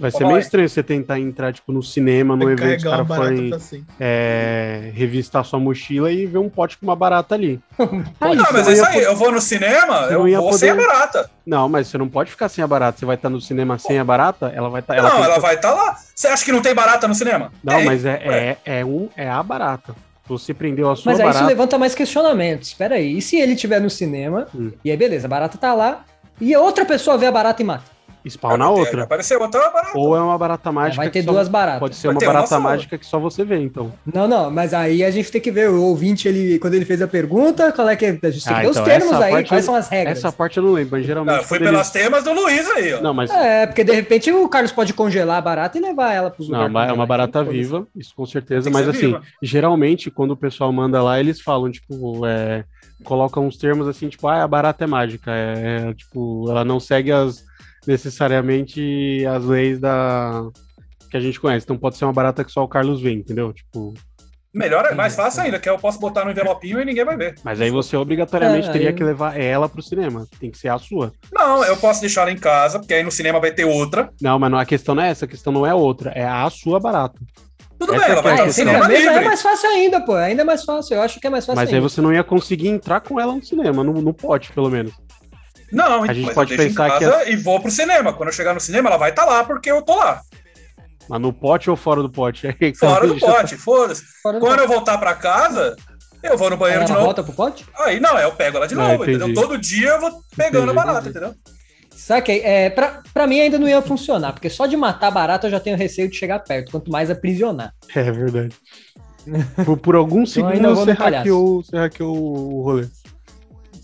Vai ser Vai. meio estranho você tentar entrar, tipo, no cinema, no evento, os carregar caras barata forem sempre. é, revistar sua mochila e ver um pote com uma barata ali. não, mas é isso aí. Eu vou no cinema, Você eu não ia vou sem a poder- barata. Não, mas você não pode ficar sem a barata. Você vai estar no cinema sem a barata, ela vai estar. não, tem ela que- vai estar lá. Você acha que não tem barata no cinema? Não, Tem. mas é, é, é, um, é a barata. Você prendeu a sua Mas aí isso barata. levanta mais questionamentos. Espera aí, e se ele estiver no cinema, Hum. e aí beleza, a barata tá lá, e outra pessoa vê a barata e mata? Spawna outra. Apareceu outra barata. Ou é uma barata mágica. vai ter que só- duas baratas. Pode ser Vai uma uma barata só. mágica que só você vê, então. Não, não, mas aí a gente tem que ver o ouvinte, ele, quando ele fez a pergunta, qual é que é. A gente tem que ver os então termos aí, parte quais são as regras. Essa parte eu não lembro, mas geralmente. Não, eu fui quando pelas temas do Luiz aí, ó. Não, mas. É, porque de repente o Carlos pode congelar a barata e levar ela pros Não, lugares. é uma barata viva, isso com certeza, mas assim, viva. geralmente quando o pessoal manda lá, eles falam, tipo, é, colocam uns termos assim, tipo, ah, a barata é mágica, é, é, tipo, ela não segue as necessariamente as leis da que a gente conhece, então pode ser uma barata que só o Carlos vê, entendeu? Tipo, Melhor, é mais fácil ainda, que eu posso botar no envelopinho e ninguém vai ver. mas aí você obrigatoriamente É, teria aí- que levar ela pro cinema, tem que ser a sua. Não, eu posso deixar ela em casa, porque aí no cinema vai ter outra. Não, mas não, a questão não é essa, a questão não é outra, é a sua barata. Tudo Essa bem, ela é vai a estar cinema Mas aí é mais fácil ainda, pô. Ainda é mais fácil. Eu acho que é mais fácil Mas aí ainda. você não ia conseguir entrar com ela no cinema, no, no pote, pelo menos. Não, A gente mas pode eu deixo em pensar que é- e vou pro cinema. Quando eu chegar no cinema, ela vai estar lá porque eu tô lá. Mas no pote ou fora do pote? Aí, Fora do já tá- pote, foda-se. Quando eu voltar pra casa, eu vou no banheiro Aí de ela novo. volta pro pote? Aí não, eu pego ela de Não, novo, entendi. entendeu? Todo dia eu vou pegando Entendi, a barata, entendeu? Saquei. É, pra, pra mim ainda não ia funcionar, porque só de matar a barata eu já tenho receio de chegar perto, quanto mais aprisionar. É verdade. Por, por ainda segundos vou você hackeou, você hackeou o rolê.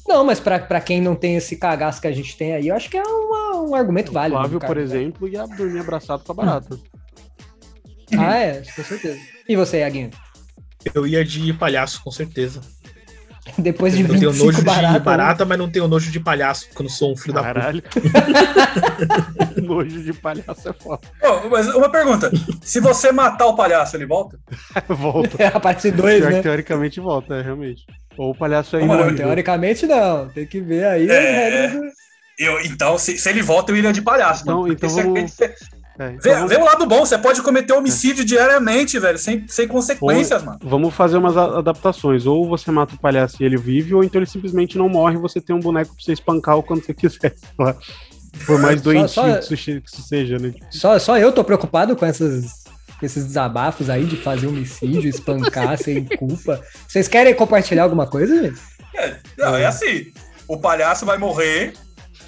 Não, mas pra, pra quem não tem esse cagaço que a gente tem aí, eu acho que é uma- um argumento válido. Flávio, cara. por exemplo, ia dormir abraçado com a barata. Ah, é, com certeza. E você, Iaguinho? Eu ia de palhaço, com certeza. Depois de Eu tenho 25 nojo barata, de barata, mas não tenho nojo de palhaço, porque eu não sou um filho Caralho. da puta. Nojo de palhaço é foda. Ô, mas uma pergunta: se você matar o palhaço, ele volta? Volta. É a parte 2, Pior que né? teoricamente volta, é, realmente. Ou o palhaço é imune. teoricamente não. Tem que ver aí É. do- Eu, então, se, se ele volta, eu iria de palhaço. Então- mano, então vamos- você- É, então Vê, vamos- vê o lado bom, você pode cometer homicídio diariamente, velho, sem, sem consequências, mano. Vamos fazer umas adaptações. Ou você mata o palhaço e ele vive, ou então ele simplesmente não morre e você tem um boneco pra você espancar o quando você quiser. Por mais Só- doentio só- que isso che- que isso seja, né? Só, só eu tô preocupado com essas, esses desabafos aí de fazer homicídio, espancar sem culpa. Vocês querem compartilhar alguma coisa, gente? É, não, é assim: o palhaço vai morrer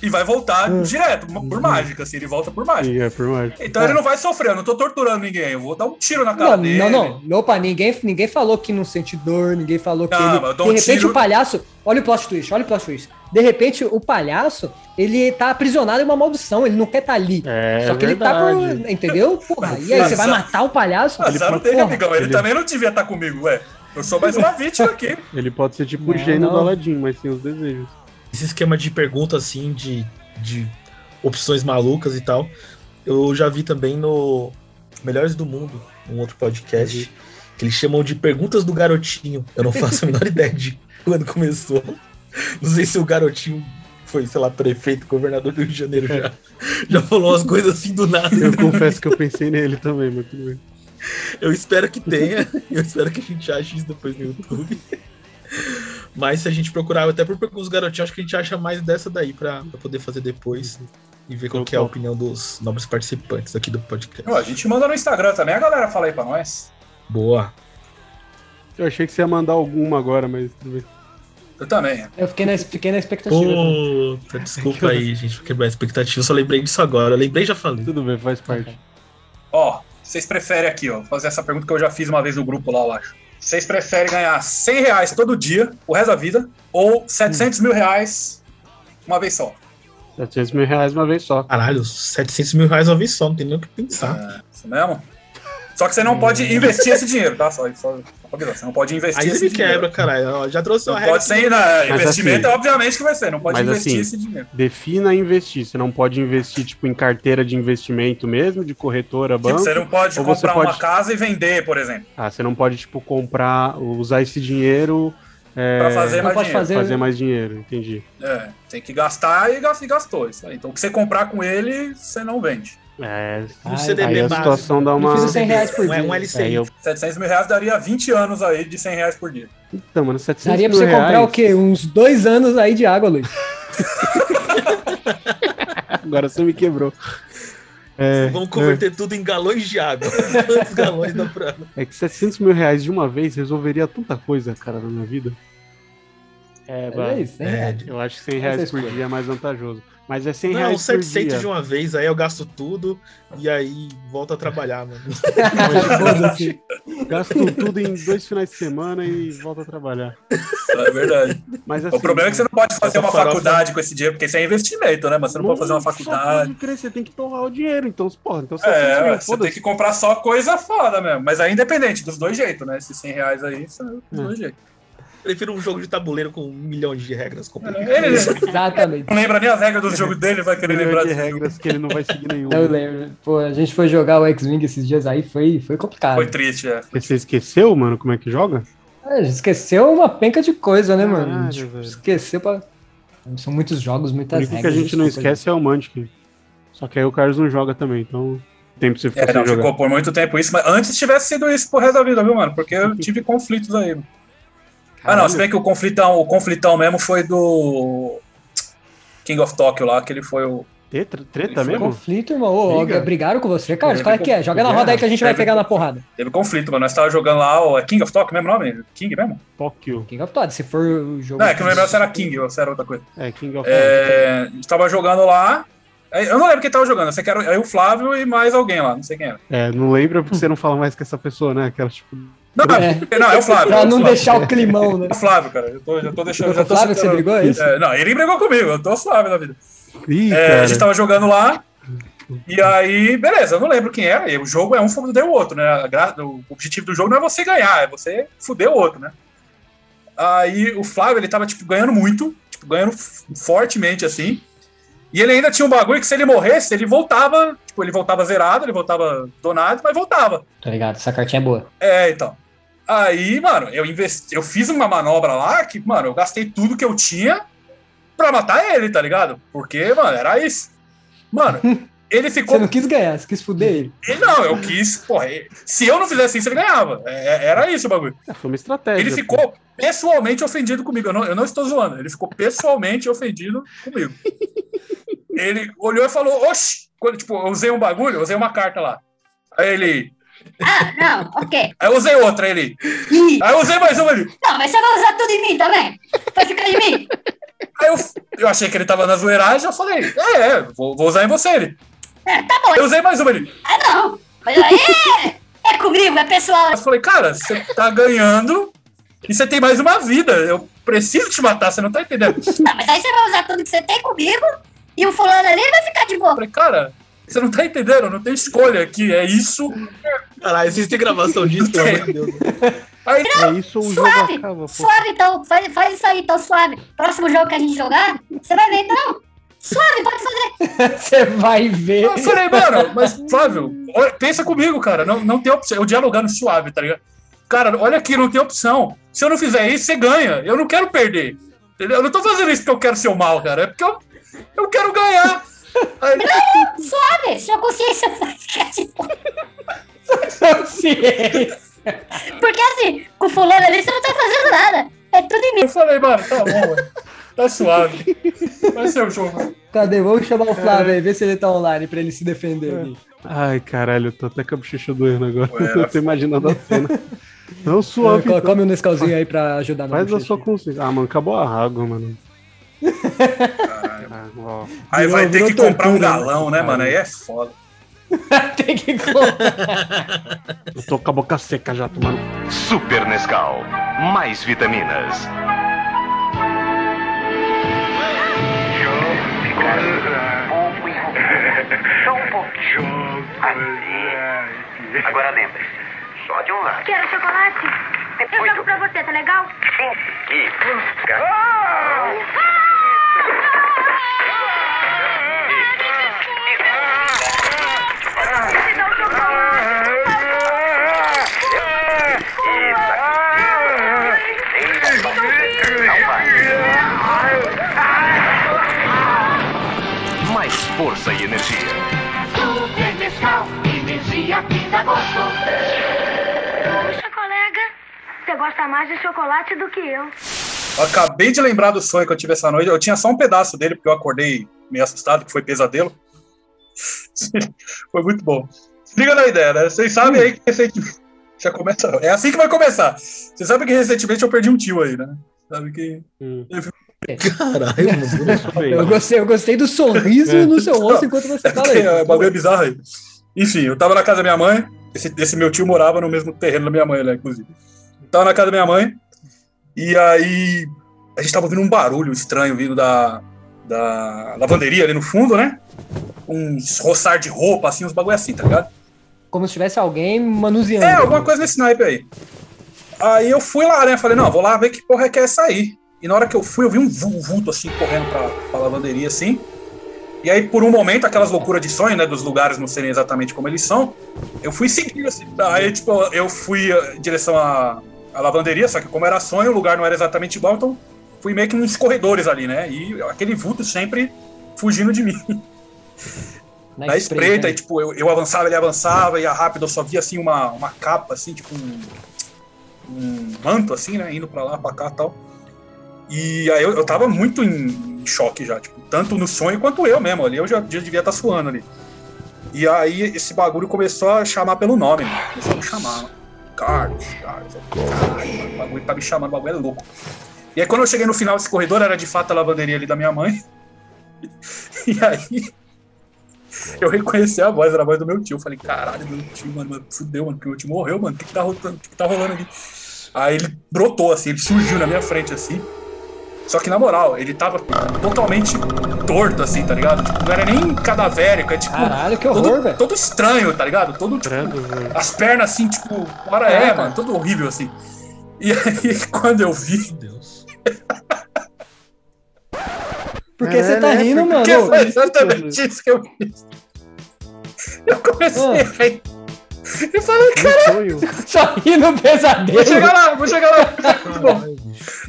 e vai voltar Hum. direto, por mágica, assim, ele volta por mágica. É por mais. Então ele não vai sofrer, eu não tô torturando ninguém, eu vou dar um tiro na cara Não, dele. não, não. Opa, ninguém, ninguém falou que não sente dor, ninguém falou que Não, ele. mas eu dou De um repente tiro- o palhaço. Olha o plot twist, olha o plot twist. De repente, o palhaço, ele tá aprisionado em uma maldição, ele não quer estar ali. É Só que ele tá por. Entendeu? Porra, e aí, você vai matar o palhaço? Azar não tem, Porra, amigão, ele, ele- também não devia estar comigo, ué. Eu sou mais uma vítima aqui. Ele pode ser tipo o gênio do Aladdin, mas sem os desejos. Esse esquema de pergunta, assim, de, de opções malucas e tal, eu já vi também no Melhores do Mundo, um outro podcast, que eles chamam de Perguntas do Garotinho. Eu não faço a menor ideia de quando começou. Não sei se o garotinho foi, sei lá, prefeito, governador do Rio de Janeiro já. Já falou umas coisas assim do nada. Eu confesso que eu pensei nele também, mas tudo bem. Eu espero que tenha. Eu espero que a gente ache isso depois no YouTube. Mas se a gente procurar, até por dos garotinhos, acho que a gente acha mais dessa daí pra, pra poder fazer depois e ver qual que é a opinião dos nobres participantes aqui do podcast. Ó, a gente manda no Instagram também, a galera fala aí pra nós. Boa. Eu achei que você ia mandar alguma agora, mas tudo bem. Eu também. Eu fiquei na, fiquei na expectativa. Puta, desculpa aí, gente, por quebrar a expectativa. Eu só lembrei disso agora. Eu lembrei e já falei. Tudo bem, faz parte. Ó, vocês preferem aqui, ó, fazer essa pergunta que eu já fiz uma vez no grupo lá, eu acho. Vocês preferem ganhar 100 reais todo dia, o resto da vida, ou 700 mil reais uma vez só? 700 mil reais uma vez só. Caralho, 700 mil reais uma vez só, não tem nem o que pensar. É, isso mesmo? Só que você não pode investir esse dinheiro, tá? Só, só, você não pode investir Aí dinheiro. quebra, caralho. Já trouxe uma Não regra. pode ser, né? Mas Investimento, assim- obviamente que vai ser, não pode Mas investir assim, esse dinheiro. defina investir. Você não pode investir, tipo, em carteira de investimento mesmo, de corretora, Tipo, banco. você não pode comprar pode- uma casa e vender, por exemplo. Ah, você não pode, tipo, comprar, usar esse dinheiro... É, Pra fazer mais dinheiro. fazer mais dinheiro, entendi. É, tem que gastar e gas- e gastou isso aí. Então, o que você comprar com ele, você não vende. É, Um CDB aí a básico. situação dá uma... Prefiro 100 reais por Um, é dia. um LCI. É, eu... 700 mil reais daria 20 anos aí de 100 reais por dia. Então, mano, 700 Daria pra mil você comprar reais. o quê? Uns dois anos aí de água, Luiz. Agora você me quebrou. É, Vamos converter tudo em galões de água. Quantos galões dá pra... é, é que 700 mil reais de uma vez resolveria tanta coisa, cara, na minha vida. É, É hein? É, Eu acho que 100 reais por dia é mais vantajoso. Mas é 100 Não, reais por 700 dia. de uma vez, aí eu gasto tudo e aí volto a trabalhar, mano. Gasto tudo em dois finais de semana e volto a trabalhar. É verdade. Mas assim, o problema é que você não pode fazer uma farofa- faculdade com esse dinheiro, porque isso é investimento, né? Mas você não, pode fazer uma faculdade. pode crer, você tem que torrar o dinheiro. Então, porra, então 700 É, mil, você tem que comprar só coisa foda mesmo. Mas aí independente, dos dois jeitos, né? Esses 100 reais aí, são dos É. dois jeitos. Prefiro um jogo de tabuleiro com milhões de regras complicadas. Ele Exatamente. não lembra nem as regras do jogo dele, vai querer lembrar de jogo. regras que ele não vai seguir nenhuma. Eu lembro. Pô, a gente foi jogar o X-Wing esses dias aí, foi, foi complicado. Foi triste, é. Você esqueceu, mano, como é que joga? A gente esqueceu uma penca de coisa, né, mano? A Caralho, gente velho. esqueceu pra... São muitos jogos, O muitas único que a regras. gente não esquece é o Mantic. Só que aí o Carlos não joga também, então tem pra você ficar É, não, jogar. ficou por muito tempo isso, mas antes tivesse sido isso pro resto da vida, viu, mano? Porque eu tive conflitos aí. Ah, não, se bem que o conflitão, o conflitão mesmo foi do King of Tokyo lá, que ele foi o. Treta, treta mesmo? Conflito, irmão. Ô, Briga? brigaram com você, Carlos? Teve Qual é que é? Joga na roda aí que a gente vai Teve- pegar na porrada. Teve conflito, mano. Nós tava jogando lá, o é King of Tokyo, mesmo nome? King mesmo? Tóquio. King of Todd, se for o jogo. Não, é que eu não lembro se era King ou se era outra coisa. É, King of É, a gente tava jogando lá. é, Eu não lembro quem tava jogando, eu sei que era eu, o Flávio e mais alguém lá, não sei quem era. É, não lembra porque você não fala mais com essa pessoa, né? Aquela, tipo... Não, É. não, é o Flávio. Pra é o não Flávio. deixar o climão, né? É o Flávio, cara. Eu tô, já tô deixando. Já tô o Flávio que você citando- brigou, é isso? É, não, ele brigou comigo, eu tô suave na vida. Ih, É, a gente tava jogando lá. E aí, beleza, eu não lembro quem era. e O jogo é um fuder o outro, né? O objetivo do jogo não é você ganhar, é você fuder o outro, né? Aí o Flávio, ele tava, tipo, ganhando muito, tipo, ganhando fortemente, assim. E ele ainda tinha um bagulho que se ele morresse, ele voltava, tipo, ele voltava zerado, ele voltava donado, mas voltava. Tá ligado? Essa cartinha é boa. É, então. Aí, mano, eu investi, eu fiz uma manobra lá que, mano, eu gastei tudo que eu tinha pra matar ele, tá ligado? Porque, mano, era isso. Mano, ele ficou. Você não quis ganhar, você quis fuder ele. Ele não, eu quis, porra. ele- Se eu não fizesse isso, ele ganhava. É- era isso o bagulho. É, Foi uma estratégia. Ele ficou pessoalmente ofendido comigo. Eu não, eu não estou zoando. Ele ficou pessoalmente ofendido comigo. Ele olhou e falou: Oxi! Quando, tipo, eu usei um bagulho, eu usei uma carta lá. Aí ele. Ah, não, ok. Aí eu usei outra, ele. Aí eu usei mais uma ali. Não, mas você vai usar tudo em mim também. Vai ficar em mim. Aí eu, eu achei que ele tava na zoeiragem, eu falei, é, é, vou, vou usar em você ele. É, tá bom. Eu usei mais uma ali. Ah, não. Mas aí é, é comigo, é pessoal. Eu falei, cara, você tá ganhando e você tem mais uma vida. Eu preciso te matar, você não tá entendendo. Não, mas aí você vai usar tudo que você tem comigo e o fulano ali vai ficar de boa. Eu falei, cara, você não tá entendendo, não tem escolha aqui, é isso. Caralho, existe gravação disso, pelo amor de Deus. Aí, É isso, o jogo Suave, acaba, pô. suave então, faz, faz isso aí, então suave. Próximo jogo que a gente jogar, você vai ver, então. Suave, pode fazer. Você vai ver. eu falei, mano, mas Flávio, olha, pensa comigo, cara, não, não tem opção. Eu dialogando suave, tá ligado? Cara, olha aqui, não tem opção. Se eu não fizer isso, você ganha. Eu não quero perder. Entendeu? Eu não tô fazendo isso porque eu quero ser o mal, cara. É porque eu, eu quero ganhar. Aí, Suave, sua consciência. Porque assim, com o fulano ali você não tá fazendo nada. É tudo em mim. eu falei, mano, tá bom, mano. Tá suave. Vai ser o jogo. Cadê? Vamos chamar o Flávio aí, ver se ele tá online pra ele se defender ali. Ai, caralho, eu tô até com a bochecha doendo agora. Ué, eu tô imaginando a cena. Não, suave. Então. Come um Nescauzinho aí pra ajudar Faz a bochecha. sua consciência. Ah, mano, acabou a água, mano. Ah. Aí vai ter que comprar um né? galão, né, mano? Aí é foda. Tem que comprar. Eu tô com a boca seca já, tomando. Super Nescau. Mais vitaminas. Só um pouquinho. Agora lembre, só de um lado. Quero chocolate? Eu jogo pra você, tá legal? Isso. Me dá um chocolate. Mais força e energia. Super Nescau, energia que dá gosto. Poxa, colega, você gosta mais de chocolate do que eu. Eu acabei de lembrar do sonho que eu tive essa noite. Eu tinha só um pedaço dele, porque eu acordei meio assustado, que foi pesadelo. foi muito bom. Se liga na ideia, né? Vocês sabem aí que recentemente. Já começa. É assim que vai começar. Vocês sabem que recentemente eu perdi um tio aí, né? Sabe que. Caralho, Eu gostei, eu gostei do sorriso no seu rosto enquanto você fala É, isso. é, o bagulho é bizarro aí. Enfim, eu tava na casa da minha mãe. Esse, esse meu tio morava no mesmo terreno da minha mãe, né, inclusive. Tava na casa da minha mãe. E aí a gente tava ouvindo um barulho estranho vindo da, da lavanderia ali no fundo, né? Uns roçar de roupa, assim, uns bagulho assim, tá ligado? Como se tivesse alguém manuseando. É, alguma coisa nesse naipe aí. Aí eu fui lá, né? Falei, não, vou lá ver que porra é que é essa aí. E na hora que eu fui, eu vi um vu- vulto assim, correndo pra, pra lavanderia, assim. E aí, por um momento, aquelas loucuras de sonho, né? Dos lugares não serem exatamente como eles são, eu fui seguindo, assim. Aí, tipo, eu fui eh, em direção à, à lavanderia, só que como era sonho, o lugar não era exatamente igual, então fui meio que nos corredores ali, né? E aquele vulto sempre fugindo de mim. Na Na espreita, espreita, né? e tipo, eu, eu avançava, ele avançava, ia rápido, eu só via assim uma, uma capa, assim, tipo um, um manto, assim, né? Indo pra lá, pra cá e tal. E aí eu, eu tava muito em, em choque já, tipo, tanto no sonho quanto eu mesmo. Ali eu já, já devia estar suando ali. E aí esse bagulho começou a chamar pelo nome, mano. Começou a me chamar. mano. Carlos, Carlos. Caralho, mano, o bagulho tá me chamando, o bagulho é louco. E aí quando eu cheguei no final desse corredor, era de fato a lavanderia ali da minha mãe. E aí eu reconheci a voz, era a voz do meu tio. Eu falei, caralho, meu tio, mano, mano, fudeu, mano, porque meu tio morreu, mano. O que, que tá rolando? O que, que tá rolando ali? Aí ele brotou, assim, ele surgiu na minha frente, assim. Só que, na moral, ele tava totalmente torto, assim, tá ligado? Tipo, não era nem cadavérico, é tipo. Caralho, que horror, todo, velho. todo estranho, tá ligado? Todo, tipo, as pernas, assim, tipo, fora é, Caraca. mano, todo horrível, assim. E aí, quando eu vi. Por que você tá rindo, mano? Porque foi exatamente isso que eu fiz. Eu comecei Ah. a rir. E falei, caralho. Só ri no pesadelo. Vou chegar lá, vou chegar lá. Muito bom.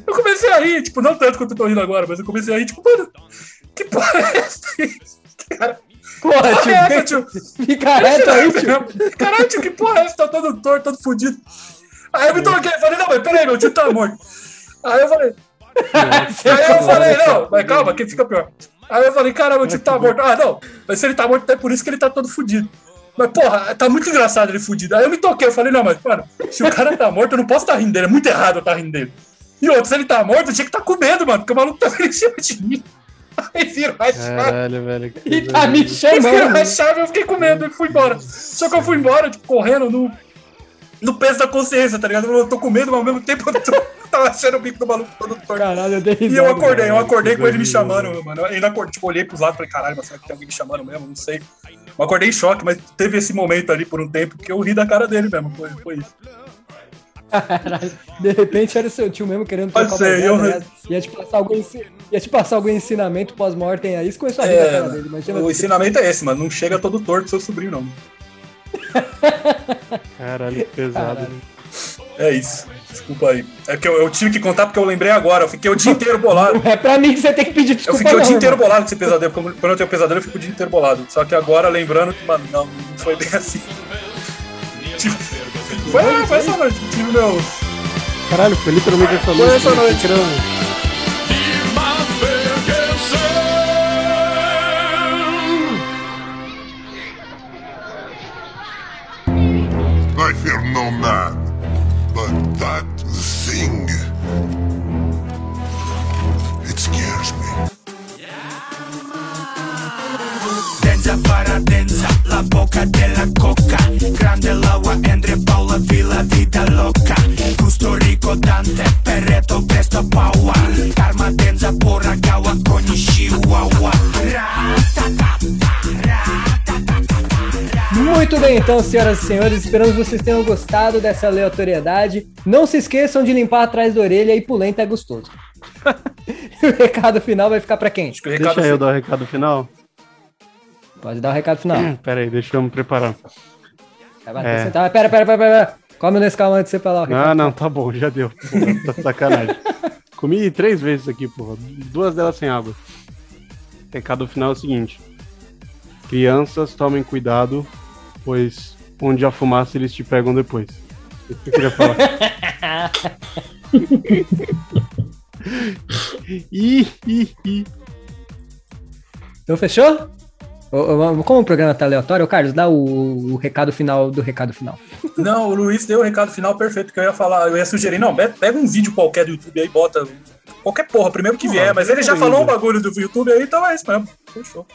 Eu comecei a rir, tipo, não tanto quanto eu tô rindo agora, mas eu comecei a rir, tipo, mano, que porra é essa? Cara, Porra, que tio, porra é essa, tio? Fica reto aí, tio. Caralho, tio, que porra é essa? Tá todo torto, todo fudido. Aí eu me toquei, falei, não, mas peraí, meu tio tá morto. Aí eu falei. Aí eu falei, não, mas calma, que fica pior. Aí eu falei, caramba, meu tio tá morto. Ah, não, mas se ele tá morto, é por isso que ele tá todo fudido. Mas, porra, tá muito engraçado ele fudido. Aí eu me toquei, eu falei, não, mas, mano, se o cara tá morto, eu não posso estar tá rindo dele. É muito errado eu estar tá rindo dele. E outro, se ele tá morto, eu tinha que estar tá com medo, mano, porque o maluco tá vindo em cima de mim. Aí virou a chave. Caralho, velho. que E tá me Aí virou a chamando. chave, eu fiquei com medo e fui embora. Só que eu fui embora, tipo, correndo no, no peso da consciência, tá ligado? Eu tô com medo, mas ao mesmo tempo eu tô, tava achando o bico do maluco todo torto. Caralho, eu dei E risada, eu acordei, eu acordei com ele me chamando, mano. Eu ainda acordei, tipo, olhei pros lados e falei, caralho, mas será que tem alguém me chamando mesmo? Não sei. Eu acordei em choque, mas teve esse momento ali por um tempo que eu ri da cara dele mesmo. Foi, foi isso. Caralho, de repente era o seu tio mesmo querendo Pode ser, eu- né? ia te passar algum, ia te passar algum ensinamento pós-mortem aí, você começou a rir da É, cara dele, imagina. o ensinamento é esse, mano. Não chega todo torto seu sobrinho, não. Caralho, que pesado. É isso. Desculpa aí. É que eu, eu tive que contar porque eu lembrei agora. Eu fiquei o dia inteiro bolado. É pra mim que você tem que pedir Eu desculpa fiquei o não, dia inteiro bolado com esse pesadelo. Quando eu tenho pesadelo, eu fico o dia inteiro bolado. Só que agora, lembrando que, mano, não, não foi bem assim. Tipo, foi, foi essa noite. Tive meus. Caralho, foi literalmente essa Foi noite. essa né? noite. Que no man, but that thing. It scares me. Denza para denza, la boca della coca Grande l'agua entre Paula Villa vita loca Gusto rico Dante, Perreto, presto Paua Muito bem, então, senhoras e senhores, esperamos que vocês tenham gostado dessa aleatoriedade. Não se esqueçam de limpar atrás da orelha e pulenta é gostoso. e o recado final vai ficar pra quem? Deixa eu dar o recado final. Pode dar o recado final. Pera aí, deixa eu me preparar. Vai É. sentar. Pera, pera, pera, pera. Come nesse calma antes de você falar o recado. Ah, não, tá bom, já deu. Porra, tá sacanagem. Comi três vezes aqui, porra. Duas delas sem água. Recado final é o seguinte: Crianças, tomem cuidado, pois onde há fumaça eles te pegam depois. Isso que eu queria falar. Ih, ih, ih. Então fechou? Como o programa tá aleatório, Carlos, dá o, o recado final do recado final. Não, o Luiz deu o recado final perfeito que eu ia falar. Eu ia sugerir, não, pega um vídeo qualquer do YouTube aí, bota qualquer porra, primeiro que vier. Mas ele já falou um bagulho do YouTube aí, então é isso mesmo. Fechou.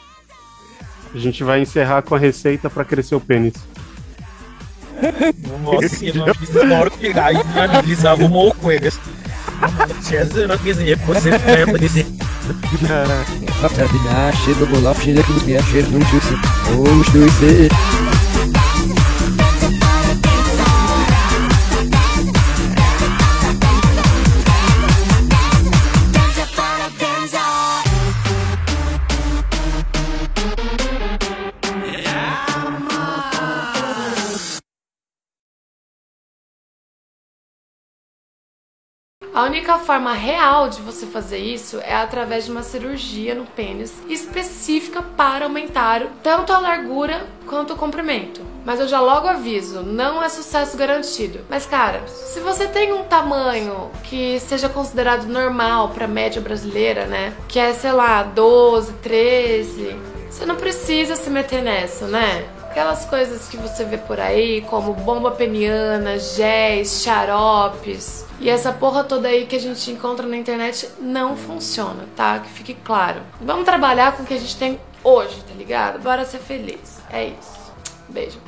A gente vai encerrar com a receita pra crescer o pênis. Nossa, não demora que pegar e eles arrumou com eles. Jesus, não quis dizer, você mesmo dizer. A única forma real de você fazer isso é através de uma cirurgia no pênis específica para aumentar tanto a largura quanto o comprimento. Mas eu já logo aviso, não é sucesso garantido. Mas cara, se você tem um tamanho que seja considerado normal para média brasileira, né? Que é, sei lá, 12, 13, você não precisa se meter nessa, né? Aquelas coisas que você vê por aí, como bomba peniana, géis, xaropes e essa porra toda aí que a gente encontra na internet não funciona, tá? Que fique claro. Vamos trabalhar com o que a gente tem hoje, tá ligado? Bora ser feliz. É isso. Beijo.